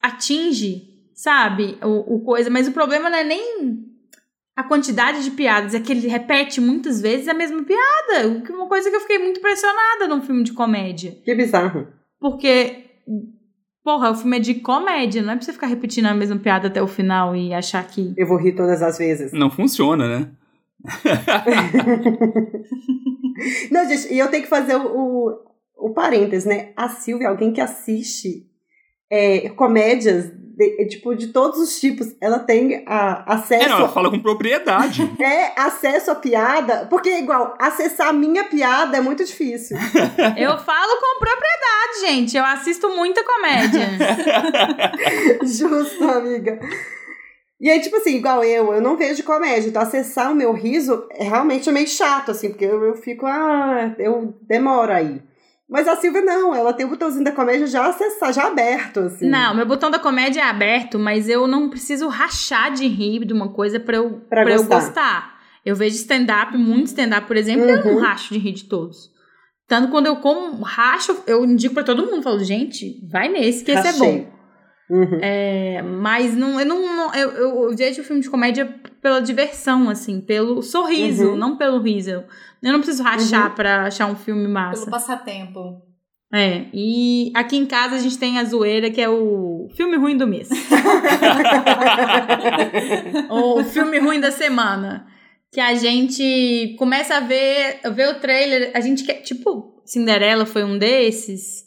Speaker 4: atinge, sabe? O, o coisa. Mas o problema não é nem a quantidade de piadas, é que ele repete muitas vezes a mesma piada. que- Uma coisa que eu fiquei muito impressionada num filme de comédia.
Speaker 3: Que bizarro.
Speaker 4: Porque, porra, o filme é de comédia, não é pra você ficar repetindo a mesma piada até o final e achar que.
Speaker 3: Eu vou rir todas as vezes.
Speaker 2: Não funciona, né?
Speaker 3: Não, gente, e eu tenho que fazer o, o, o parênteses, né? A Silvia, é alguém que assiste é, comédias, de- tipo, de todos os tipos, ela tem a, acesso
Speaker 2: É, não, ela fala com propriedade.
Speaker 3: É, acesso à piada, porque é igual, acessar a minha piada é muito difícil.
Speaker 4: Eu falo com propriedade, gente. Eu assisto muita comédia.
Speaker 3: Justo, amiga. E aí, tipo assim, igual eu, eu não vejo comédia, então acessar o meu riso é realmente meio chato, assim, porque eu, eu fico, ah, eu demoro aí. Mas a Silvia não, ela tem o botãozinho da comédia já acessar, já aberto, assim.
Speaker 4: Não, meu botão da comédia é aberto, mas eu não preciso rachar de rir de uma coisa pra eu,
Speaker 3: Pra
Speaker 4: pra eu
Speaker 3: gostar.
Speaker 4: gostar. Eu vejo stand-up, muito stand-up, por exemplo, e eu não
Speaker 3: Uhum.
Speaker 4: racho de rir de todos. Tanto quando eu como racho, eu indico pra todo mundo, falo, gente, vai nesse, que esse é
Speaker 3: Rachei.
Speaker 4: bom.
Speaker 3: Uhum.
Speaker 4: É, mas não, eu não, não- eu, eu vejo o filme de comédia pela diversão, assim, pelo sorriso,
Speaker 3: Uhum.
Speaker 4: não pelo riso. Eu não preciso rachar pra achar um filme
Speaker 1: Pelo
Speaker 4: massa.
Speaker 1: passatempo.
Speaker 4: É, e aqui em casa a gente tem a zoeira, que é o filme ruim do mês. Ou o filme ruim da semana. Que a gente começa a ver, a ver o trailer, a gente quer, tipo, Cinderela foi um desses.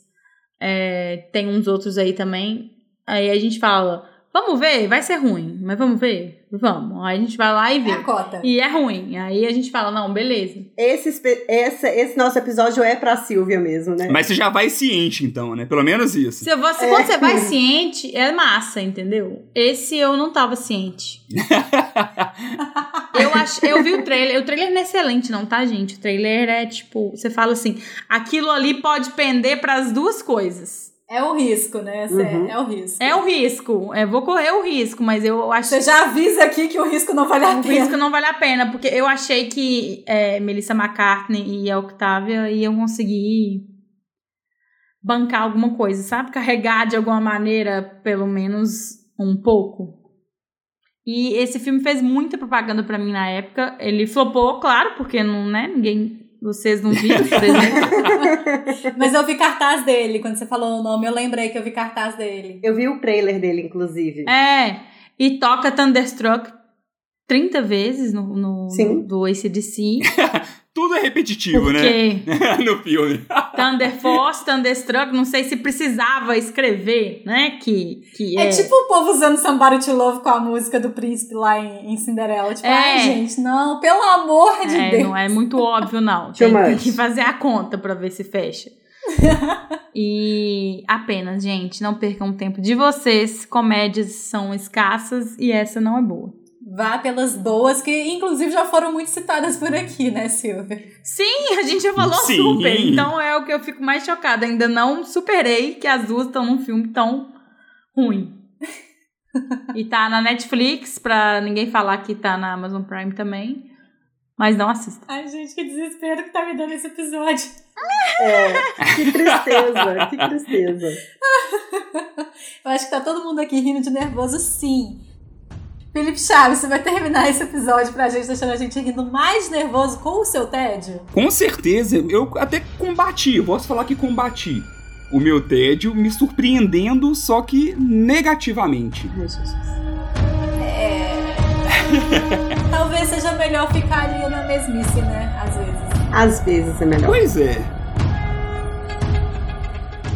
Speaker 4: É, tem uns outros aí também. Aí a gente fala, vamos ver, vai ser ruim, mas vamos ver? Vamos. Aí a gente vai lá e
Speaker 1: É
Speaker 4: vê.
Speaker 1: a cota.
Speaker 4: E é ruim. Aí a gente fala, não, beleza.
Speaker 3: Esse, esse, esse nosso episódio é pra Silvia mesmo, né?
Speaker 2: Mas você já vai ciente, então, né? Pelo menos isso.
Speaker 4: Se você, Quando você vai ciente, é massa, entendeu? Esse eu não tava ciente. eu, ach, eu vi o trailer. O trailer não é excelente, não, tá, gente? O trailer é tipo. Você fala assim: aquilo ali pode pender pras duas coisas.
Speaker 1: É o risco, né? Cê-
Speaker 3: Uhum.
Speaker 1: É o risco.
Speaker 4: É o risco. É, vou correr o risco, mas eu acho
Speaker 1: Você já avisa aqui que o risco não vale a
Speaker 4: o
Speaker 1: pena.
Speaker 4: risco não vale a pena, porque eu achei que é, Melissa McCartney e a Octavia iam conseguir bancar alguma coisa, sabe? Carregar de alguma maneira, pelo menos um pouco. E esse filme fez muita propaganda pra mim na época. Ele flopou, claro, porque não, né? Ninguém. Vocês não viram, por exemplo.
Speaker 1: Mas eu vi cartaz dele. Quando você falou o nome, eu lembrei que eu vi cartaz dele.
Speaker 3: Eu vi o trailer dele, inclusive.
Speaker 4: É. E toca Thunderstruck 30 vezes no, no
Speaker 3: Sim.
Speaker 4: do ACDC.
Speaker 2: Tudo é repetitivo, né? No filme.
Speaker 4: Thunder Force, Thunderstruck, não sei se precisava escrever, né? Que, que
Speaker 1: É.
Speaker 4: é.
Speaker 1: tipo o povo usando Somebody to Love com a música do príncipe lá em, em Cinderela. Tipo,
Speaker 4: É.
Speaker 1: ai, gente, não, pelo amor de
Speaker 4: É,
Speaker 1: Deus.
Speaker 4: não é muito óbvio, não. Tem, tem que fazer a conta pra ver se fecha. e apenas, gente, não percam tempo de vocês. Comédias são escassas e essa não é boa.
Speaker 1: Vá pelas boas, que inclusive já foram muito citadas por aqui, né, Silvia?
Speaker 4: Sim, a gente já falou
Speaker 2: Sim.
Speaker 4: super. Então é o que eu fico mais chocada. Ainda não superei que as duas estão num filme tão ruim. e tá na Netflix, pra ninguém falar que tá na Amazon Prime também. Mas não assista.
Speaker 1: Ai, gente, que desespero que tá me dando esse episódio.
Speaker 3: É, que tristeza, que tristeza.
Speaker 1: Eu acho que tá todo mundo aqui rindo de nervoso, sim. Felipe Chaves, você vai terminar esse episódio pra gente, deixando a gente rindo mais nervoso com o seu tédio?
Speaker 2: Com certeza, eu até combati, eu posso falar que combati o meu tédio, me surpreendendo, só que negativamente.
Speaker 1: É. Talvez seja melhor ficar ali na mesmice, né? Às vezes.
Speaker 3: Às vezes é melhor.
Speaker 2: Pois é.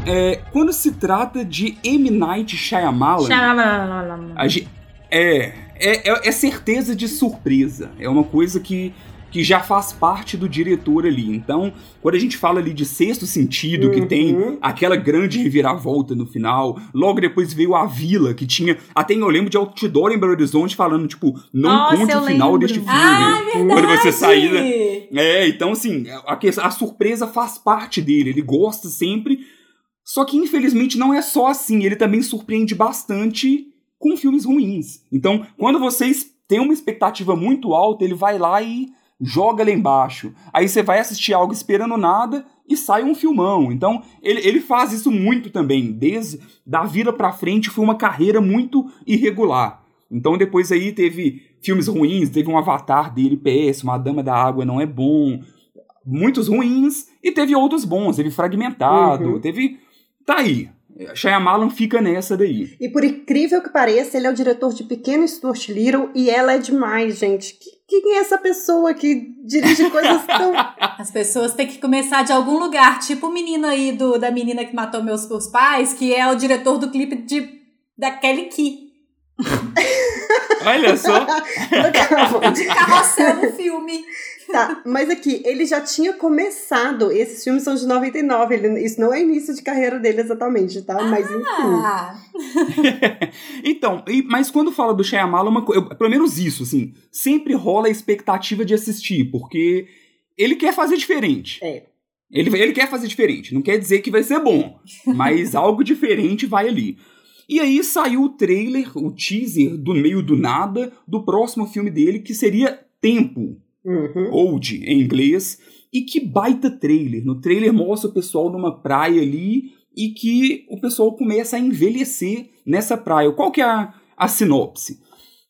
Speaker 2: É, quando se trata de M. Night Shyamalan,
Speaker 4: Xalalalala.
Speaker 2: a gen- é, é, é, é certeza de surpresa. É uma coisa que, que já faz parte do diretor ali. Então, quando a gente fala ali de sexto sentido, que
Speaker 3: Uhum.
Speaker 2: tem aquela grande reviravolta no final, logo depois veio a vila, que tinha. Até eu lembro de outdoor em Belo Horizonte falando, tipo, não
Speaker 4: Nossa,
Speaker 2: conte o final
Speaker 4: lembro.
Speaker 2: deste filme.
Speaker 1: Ah, é verdade!
Speaker 2: Quando você sair, né? É, então assim, a, que- a surpresa faz parte dele, ele gosta sempre. Só que infelizmente não é só assim, ele também surpreende bastante com filmes ruins. Então, quando vocês têm uma expectativa muito alta, ele vai lá e joga lá embaixo. Aí você vai assistir algo esperando nada e sai um filmão. Então, ele, ele faz isso muito também. Desde da vida pra frente foi uma carreira muito irregular. Então, depois aí teve filmes ruins, teve um Avatar dele péssimo, A Dama da Água não é bom, muitos ruins, e teve outros bons, teve Fragmentado,
Speaker 3: Uhum.
Speaker 2: teve... Tá aí. Shyamalan fica nessa daí.
Speaker 3: E por incrível que pareça, ele é o diretor de Pequeno Stuart Little e ela é demais, gente. Que- Quem é essa pessoa que dirige coisas tão.
Speaker 1: As pessoas têm que começar de algum lugar, tipo o menino aí do, da menina que matou meus, meus pais, que é o diretor do clipe de, da Kelly Key.
Speaker 2: Olha só.
Speaker 1: De carrossel no filme.
Speaker 3: Tá, mas aqui, ele já tinha começado. Esses filmes são de 99. Ele, isso não é início de carreira dele exatamente, tá? Mas enfim.
Speaker 1: Ah,
Speaker 2: então, e- mas quando fala do Shyamalan, uma, eu- pelo menos isso, assim, sempre rola a expectativa de assistir, porque ele quer fazer diferente.
Speaker 3: É.
Speaker 2: Ele, ele quer fazer diferente, não quer dizer que vai ser bom, mas algo diferente vai ali. E aí saiu o trailer, o teaser do meio do nada do próximo filme dele, que seria Tempo,
Speaker 3: Uhum.
Speaker 2: Old em inglês. E que baita trailer. No trailer mostra o pessoal numa praia ali e que o pessoal começa a envelhecer nessa praia. Qual que é a, a sinopse?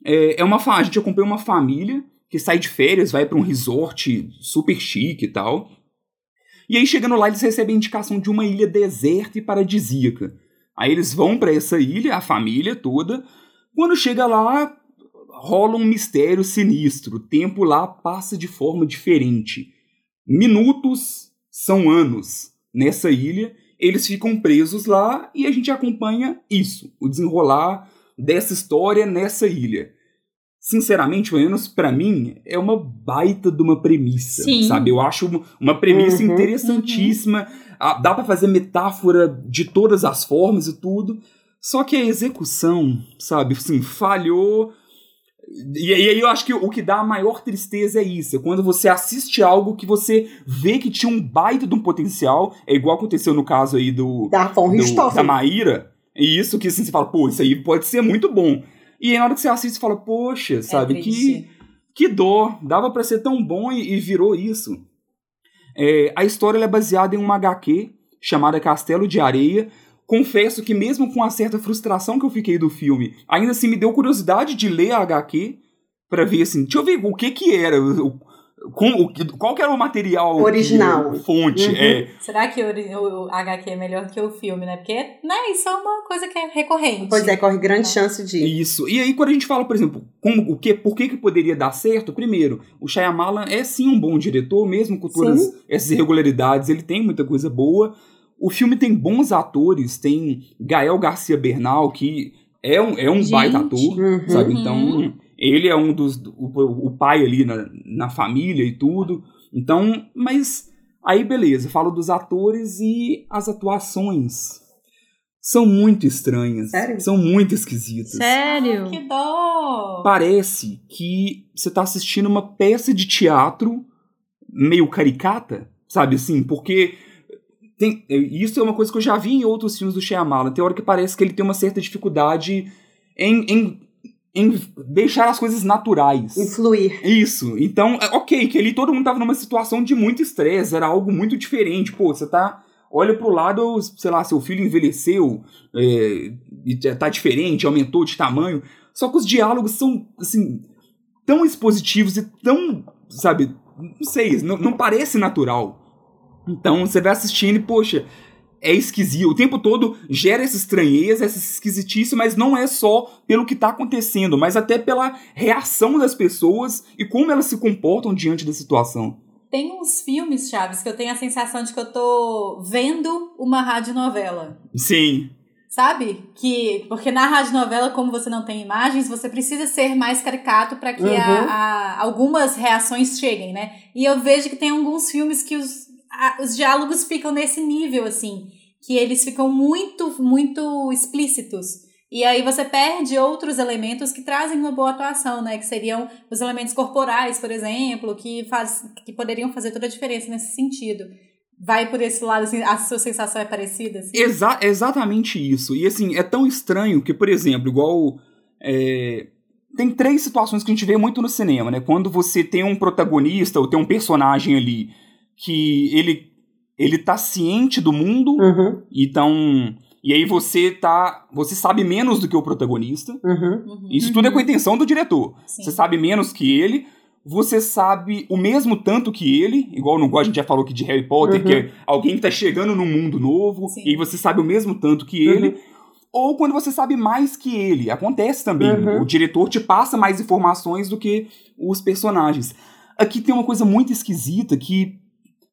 Speaker 2: É, é uma a gente acompanha uma família que sai de férias, vai para um resort super chique e tal. E aí chegando lá eles recebem a indicação de uma ilha deserta e paradisíaca. Aí eles vão para essa ilha, a família toda. Quando chega lá, rola um mistério sinistro. O tempo lá passa de forma diferente. Minutos são anos nessa ilha. Eles ficam presos lá e a gente acompanha isso, o desenrolar dessa história nessa ilha. Sinceramente, pelo menos pra mim, é uma baita de uma premissa,
Speaker 4: Sim.
Speaker 2: sabe? Eu acho uma, premissa
Speaker 3: Uhum.
Speaker 2: interessantíssima. Ah, Dá pra fazer metáfora de todas as formas e tudo. Só que a execução, sabe, assim, falhou. E, e aí eu acho que o que dá a maior tristeza é isso. É quando você assiste algo que você vê que tinha um baita de um potencial. É igual aconteceu no caso aí do,
Speaker 3: Da Von Richthofen.
Speaker 2: da Maíra. E isso que assim, você fala, pô, isso aí pode ser muito bom. E aí na hora que você assiste, você fala, poxa, sabe,
Speaker 1: é
Speaker 2: que, que dó. Dava pra ser tão bom e, e virou isso. É, a história é baseada em uma HQ chamada Castelo de Areia. Confesso que mesmo com a certa frustração que eu fiquei do filme, ainda assim me deu curiosidade de ler a HQ pra ver assim, deixa eu ver o que que era, o, com, o, que- qual que era o material que-
Speaker 3: Original.
Speaker 2: fonte,
Speaker 3: Uhum.
Speaker 2: é.
Speaker 1: Será que o, o HQ é melhor que o filme, né? Porque, né, isso é uma coisa que é recorrente.
Speaker 3: Pois é, corre grande chance de.
Speaker 2: Isso. E aí, quando a gente fala, por exemplo, como, o que, por que, que poderia dar certo, primeiro, o Shyamalan é sim um bom diretor, mesmo com todas essas irregularidades, ele tem muita coisa boa. O filme tem bons atores, tem Gael Garcia Bernal, que é um, é um
Speaker 4: Gente.
Speaker 2: baita ator,
Speaker 3: Uhum.
Speaker 2: sabe?
Speaker 1: Uhum.
Speaker 2: Então, ele é um dos. O, o pai ali na, na família e tudo. Então, mas. Aí, beleza, falo dos atores e as atuações. São muito estranhas.
Speaker 3: Sério?
Speaker 2: São muito esquisitas.
Speaker 4: Sério?
Speaker 1: Que dó!
Speaker 2: Parece que você tá assistindo uma peça de teatro meio caricata, sabe assim? Porque tem, isso é uma coisa que eu já vi em outros filmes do Shyamalan. Tem hora que parece que ele tem uma certa dificuldade em, em, em deixar as coisas naturais.
Speaker 3: Influir.
Speaker 2: Isso. Então, é, ok, que ali todo mundo tava numa situação de muito estresse, era algo muito diferente. Pô, você tá. Olha pro lado, sei lá, seu filho envelheceu, é, e tá diferente, aumentou de tamanho. Só que os diálogos são, assim, tão expositivos e tão, sabe, não sei, não, não parece natural. Então você vai assistindo e, poxa, é esquisito. O tempo todo gera essa estranheza, essa esquisitice, mas não é só pelo que tá acontecendo, mas até pela reação das pessoas e como elas se comportam diante da situação.
Speaker 1: Tem uns filmes, Chaves, que eu tenho a sensação de que eu tô vendo uma radionovela.
Speaker 2: Sim.
Speaker 1: Sabe? Que porque na radionovela, como você não tem imagens, você precisa ser mais caricato para que
Speaker 3: Uhum.
Speaker 1: a- a- algumas reações cheguem, né? E eu vejo que tem alguns filmes que os, a- os diálogos ficam nesse nível, assim, que eles ficam muito, muito explícitos. E aí você perde outros elementos que trazem uma boa atuação, né? Que seriam os elementos corporais, por exemplo, que, faz, que poderiam fazer toda a diferença nesse sentido. Vai por esse lado, assim, a sua sensação é parecida? Assim?
Speaker 2: Exa exatamente isso. E assim, é tão estranho que, por exemplo, igual. é, Tem três situações que a gente vê muito no cinema, né? Quando você tem um protagonista ou tem um personagem ali que ele, ele tá ciente do mundo,
Speaker 3: Uhum,
Speaker 2: então. E aí você tá. Você sabe menos do que o protagonista.
Speaker 3: uhum.
Speaker 1: Uhum.
Speaker 2: Isso tudo é com a intenção do diretor.
Speaker 1: Sim.
Speaker 2: Você sabe menos que ele, você sabe o mesmo tanto que ele, igual no a gente já falou aqui de Harry Potter,
Speaker 3: Uhum.
Speaker 2: que é alguém que tá chegando num mundo novo,
Speaker 1: Sim.
Speaker 2: e você sabe o mesmo tanto que
Speaker 3: Uhum.
Speaker 2: ele. Ou quando você sabe mais que ele. Acontece também.
Speaker 3: Uhum.
Speaker 2: O diretor te passa mais informações do que os personagens. Aqui tem uma coisa muito esquisita que.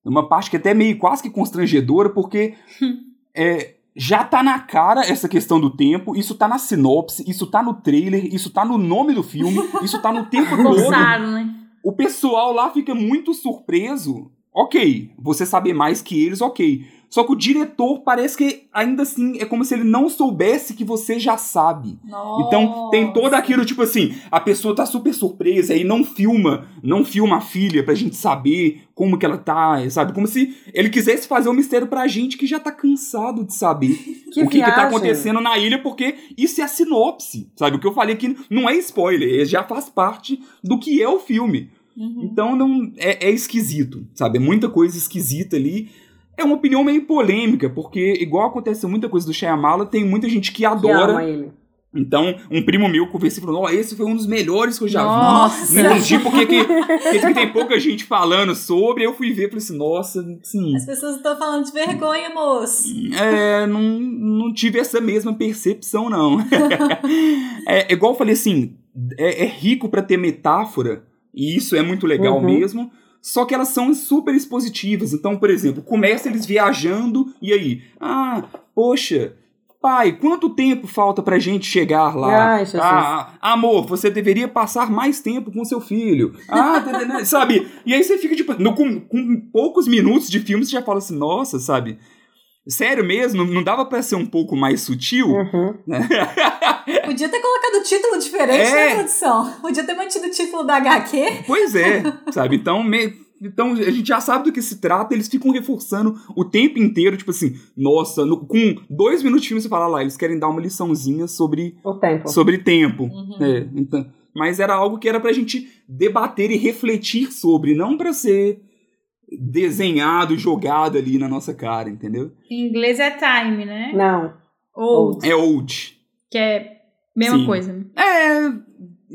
Speaker 2: Uma parte que é até meio quase que constrangedora, porque é, já tá na cara essa questão do tempo, isso tá na sinopse, isso tá no trailer, isso tá no nome do filme, isso tá no tempo todo.
Speaker 4: Forçaram, né?
Speaker 2: O pessoal lá fica muito surpreso. Ok, você saber mais que eles, ok. Só que o diretor parece que ainda assim é como se ele não soubesse que você já sabe. Então tem todo aquilo, tipo assim, a pessoa tá super surpresa e não filma, não filma a filha pra gente saber como que ela tá, sabe? Como se ele quisesse fazer um mistério pra gente que já tá cansado de saber
Speaker 3: Que
Speaker 2: o que, que tá acontecendo na ilha, porque isso é a sinopse, sabe? O que eu falei aqui não é spoiler, já faz parte do que é o filme.
Speaker 1: Uhum.
Speaker 2: Então não é, é esquisito, sabe? É muita coisa esquisita ali. É uma opinião meio polêmica, porque igual acontece muita coisa do Shyamala, tem muita gente que
Speaker 3: Que
Speaker 2: adora.
Speaker 3: ama ele.
Speaker 2: Então, um primo meu conversou e falou: Ó, esse foi um dos melhores que eu já
Speaker 4: Nossa.
Speaker 2: vi. Não entendi porque que, que tem pouca gente falando sobre. Eu fui ver e falei assim, nossa, sim.
Speaker 1: As pessoas estão falando de vergonha, moço.
Speaker 2: É, não, não tive essa mesma percepção, não. é, igual eu falei assim, é, é rico pra ter metáfora, e isso é muito legal
Speaker 3: Uhum.
Speaker 2: mesmo. Só que elas são super expositivas. Então, por exemplo, começa eles viajando, e aí? Ah, poxa, pai, quanto tempo falta pra gente chegar lá?
Speaker 3: Ai, Jesus.
Speaker 2: ah, amor, você deveria passar mais tempo com seu filho. Ah, entendendo? sabe? E aí você fica, tipo, no- com, com poucos minutos de filme, você já fala assim, nossa, sabe? Sério mesmo? Não- dava pra ser um pouco mais sutil?
Speaker 3: Uhum.
Speaker 1: Podia ter colocado título diferente
Speaker 2: É.
Speaker 1: na produção. Podia ter mantido o título da HQ.
Speaker 2: Pois é, sabe? Então, me- então a gente já sabe do que se trata, eles ficam reforçando o tempo inteiro, tipo assim, nossa, no- com dois minutos de filme você fala lá, eles querem dar uma liçãozinha sobre,
Speaker 3: O tempo.
Speaker 2: sobre tempo.
Speaker 1: Uhum.
Speaker 2: É, então, mas era algo que era pra gente debater e refletir sobre, não pra ser desenhado, jogado ali na nossa cara, entendeu?
Speaker 4: Em inglês é time, né?
Speaker 3: Não.
Speaker 4: Old,
Speaker 2: É old.
Speaker 4: que é mesma
Speaker 2: Sim.
Speaker 4: coisa. né?
Speaker 2: É,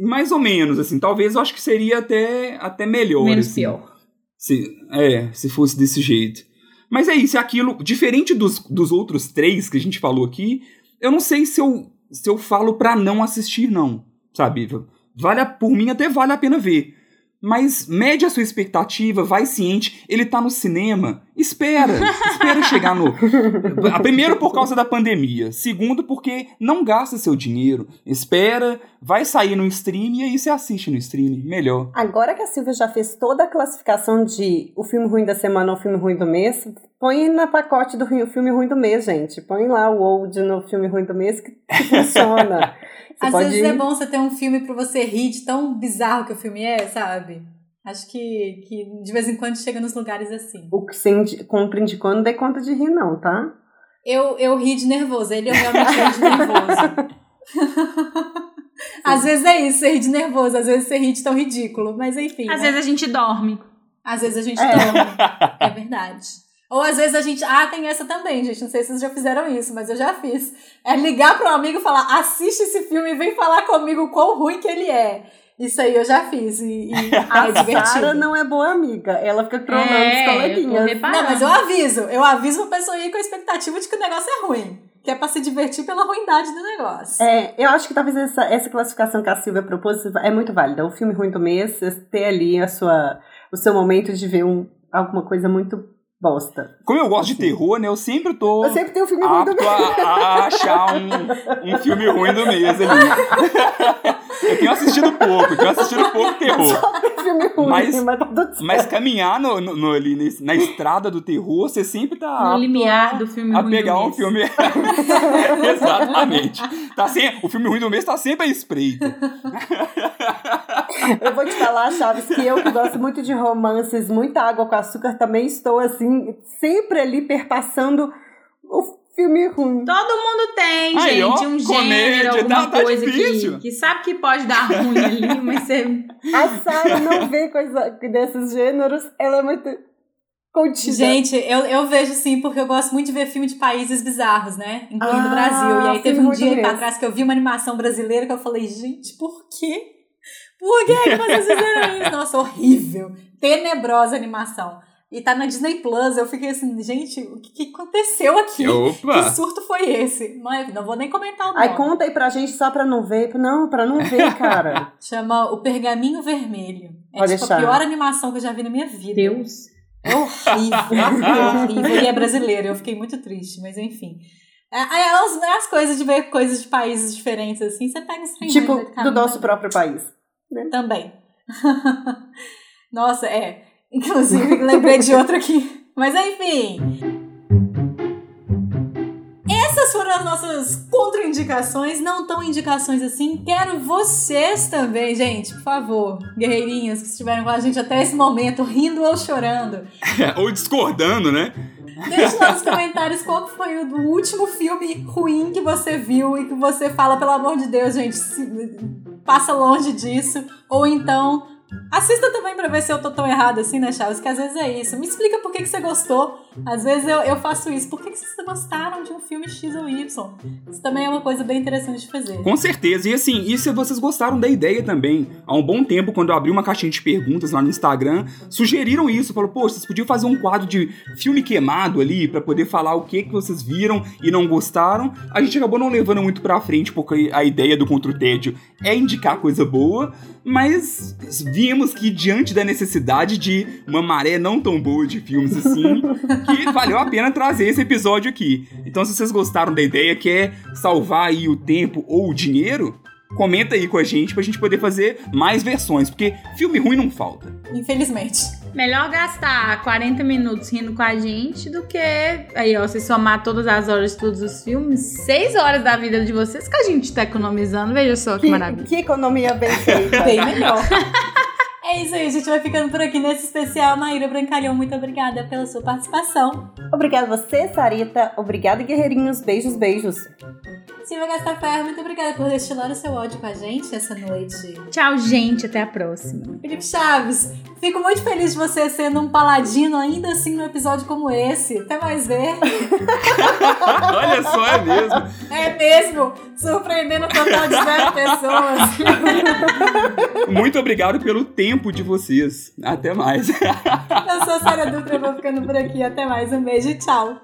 Speaker 2: mais ou menos, assim. Talvez eu acho que seria até, até melhor.
Speaker 4: Menos
Speaker 2: assim,
Speaker 4: pior.
Speaker 2: Se, é, se fosse desse jeito. Mas é isso, é aquilo. Diferente dos, dos outros três que a gente falou aqui, eu não sei se eu, se eu falo pra não assistir, não. Sabe? Vale a- por mim até vale a pena ver. Mas mede a sua expectativa, vai ciente. Ele tá no cinema. Espera. espera chegar no. Primeiro, por causa da pandemia. Segundo, porque não gasta seu dinheiro. Espera, vai sair no stream e aí você assiste no stream. Melhor.
Speaker 3: Agora que a Silvia já fez toda a classificação de o filme ruim da semana ou o filme ruim do mês, põe na pacote do filme ruim do mês, gente. Põe lá o old no filme ruim do mês que, que funciona.
Speaker 1: Às
Speaker 3: pode
Speaker 1: vezes é bom você ter um filme pra você rir de tão bizarro que o filme é, sabe? Acho que, que de vez em quando chega nos lugares assim.
Speaker 3: O que você indi- compra indicou não dê conta de rir, não, tá?
Speaker 1: Eu, eu ri de nervoso, ele eu realmente ri de nervoso. às vezes é isso, você ri de nervoso, às vezes você ri de tão ridículo, mas enfim.
Speaker 4: Às
Speaker 1: né?
Speaker 4: vezes a gente dorme.
Speaker 1: Às vezes a gente
Speaker 3: É.
Speaker 1: dorme. É verdade. Ou às vezes a gente. Ah, tem essa também, gente. Não sei se vocês já fizeram isso, mas eu já fiz. É ligar para um amigo e falar: assiste esse filme e vem falar comigo o quão ruim que ele é. Isso aí eu já fiz. E, e é
Speaker 3: A
Speaker 1: divertido.
Speaker 3: Sara não é boa amiga. Ela fica trolando
Speaker 4: É,
Speaker 3: os coleguinhas.
Speaker 1: Não, mas eu aviso. Eu aviso pra pessoa ir com a expectativa de que o negócio é ruim. Que é pra se divertir pela ruindade do negócio.
Speaker 3: É, eu acho que talvez essa, essa classificação que a Silvia propôs é muito válida. O filme ruim do mês, é ter ali a sua, o seu momento de ver um, alguma coisa muito bosta.
Speaker 2: Como eu gosto de terror, né? Eu sempre tô
Speaker 3: Eu sempre tenho um filme ruim do mês.
Speaker 2: a, a achar um, um filme ruim do mês ali. eu tenho assistido pouco, eu tenho assistido pouco terror.
Speaker 3: filme ruim,
Speaker 2: Mas-
Speaker 3: mas, tá tudo certo.
Speaker 2: Mas caminhar no, no- no- ali nesse- na estrada do terror, você sempre tá
Speaker 4: No limiar do filme
Speaker 2: a
Speaker 4: ruim
Speaker 2: pegar
Speaker 4: do
Speaker 2: um
Speaker 4: mês.
Speaker 2: filme. Exatamente. Tá sem, o filme ruim do mês tá sempre à espreita.
Speaker 3: Eu vou te falar, Chaves, que eu que gosto muito de romances, muita água com açúcar, também estou assim, sempre ali perpassando o filme ruim.
Speaker 4: Todo mundo tem,
Speaker 2: ó,
Speaker 4: gente, um
Speaker 2: comédia,
Speaker 4: gênero, alguma
Speaker 2: tá- tá
Speaker 4: coisa que, que sabe que pode dar ruim ali, mas você.
Speaker 3: A Sara não vê coisa desses gêneros, ela é muito contida.
Speaker 1: Gente, eu, eu vejo sim, porque eu gosto muito de ver filme de países bizarros, né? Incluindo
Speaker 3: Ah,
Speaker 1: o Brasil. E aí teve um dia aí pra trás que eu vi uma animação brasileira que eu falei, gente, por quê? Por que que vocês fizeram isso? Nossa, horrível. Tenebrosa animação. E tá na Disney Plus, eu fiquei assim, gente, o que, que aconteceu aqui? Que
Speaker 2: Opa!
Speaker 1: surto foi esse? Mas não vou nem comentar o nome.
Speaker 3: Aí conta aí pra gente só pra não ver. Não, pra não ver, cara.
Speaker 1: Chama O Pergaminho Vermelho. É
Speaker 3: Pode
Speaker 1: tipo
Speaker 3: deixar.
Speaker 1: a pior animação que eu já vi na minha vida.
Speaker 4: Deus.
Speaker 1: É horrível, é horrível. E é brasileira, eu fiquei muito triste, mas enfim. É, é as, é as coisas de ver coisas de países diferentes assim, você pega trem
Speaker 3: tipo, do nosso próprio país.
Speaker 1: Também. Nossa, é. Inclusive, lembrei de outro aqui. Mas enfim. Essas foram as nossas contraindicações, não tão indicações assim. Quero vocês também, gente, por favor, guerreirinhos que estiveram com a gente até esse momento, rindo ou chorando.
Speaker 2: Ou discordando, né?
Speaker 1: Deixe lá nos comentários qual foi o último filme ruim que você viu e que você fala, pelo amor de Deus, gente, se- passa longe disso. Ou então, assista também pra ver se eu tô tão errado assim, né, Charles? Que às vezes é isso. Me explica por que, que você gostou. Às vezes eu, eu faço isso. Por que, que vocês gostaram de um filme X ou Y? Isso também é uma coisa bem interessante de fazer.
Speaker 2: Com certeza. E assim, e se vocês gostaram da ideia também? Há um bom tempo, quando eu abri uma caixinha de perguntas lá no Instagram, sugeriram isso. Falaram, pô, vocês podiam fazer um quadro de filme queimado ali, pra poder falar o que, que vocês viram e não gostaram. A gente acabou não levando muito pra frente, porque a ideia do Contra o Tédio é indicar coisa boa, mas vimos que diante da necessidade de uma maré não tão boa de filmes assim, que valeu a pena trazer esse episódio aqui. Então, se vocês gostaram da ideia, quer salvar aí o tempo ou o dinheiro, comenta aí com a gente pra gente poder fazer mais versões, porque filme ruim não falta.
Speaker 1: Infelizmente.
Speaker 4: Melhor gastar 40 minutos rindo com a gente do que. Aí, ó, você somar todas as horas de todos os filmes, 6 horas da vida de vocês que a gente tá economizando. Veja só que,
Speaker 3: Que,
Speaker 4: maravilha.
Speaker 3: que economia bem feita.
Speaker 1: Bem melhor. É isso aí, a gente vai ficando por aqui nesse especial. Maíra Brancalhão, muito obrigada pela sua participação.
Speaker 3: Obrigada você, Sarita. Obrigada, guerreirinhos. Beijos, beijos.
Speaker 1: Silvia Gastaferro, muito obrigada por destilar o seu ódio com a gente essa noite.
Speaker 4: Tchau, gente. Até a próxima.
Speaker 1: Felipe Chaves, fico muito feliz de você sendo um paladino ainda assim num episódio como esse. Até mais ver.
Speaker 2: Olha só, é mesmo.
Speaker 1: É mesmo, surpreendendo um total de zero pessoas.
Speaker 2: Muito obrigado pelo tempo de vocês. Até mais.
Speaker 1: Eu sou a Sara Dutra, vou ficando por aqui. Até mais, um beijo e tchau.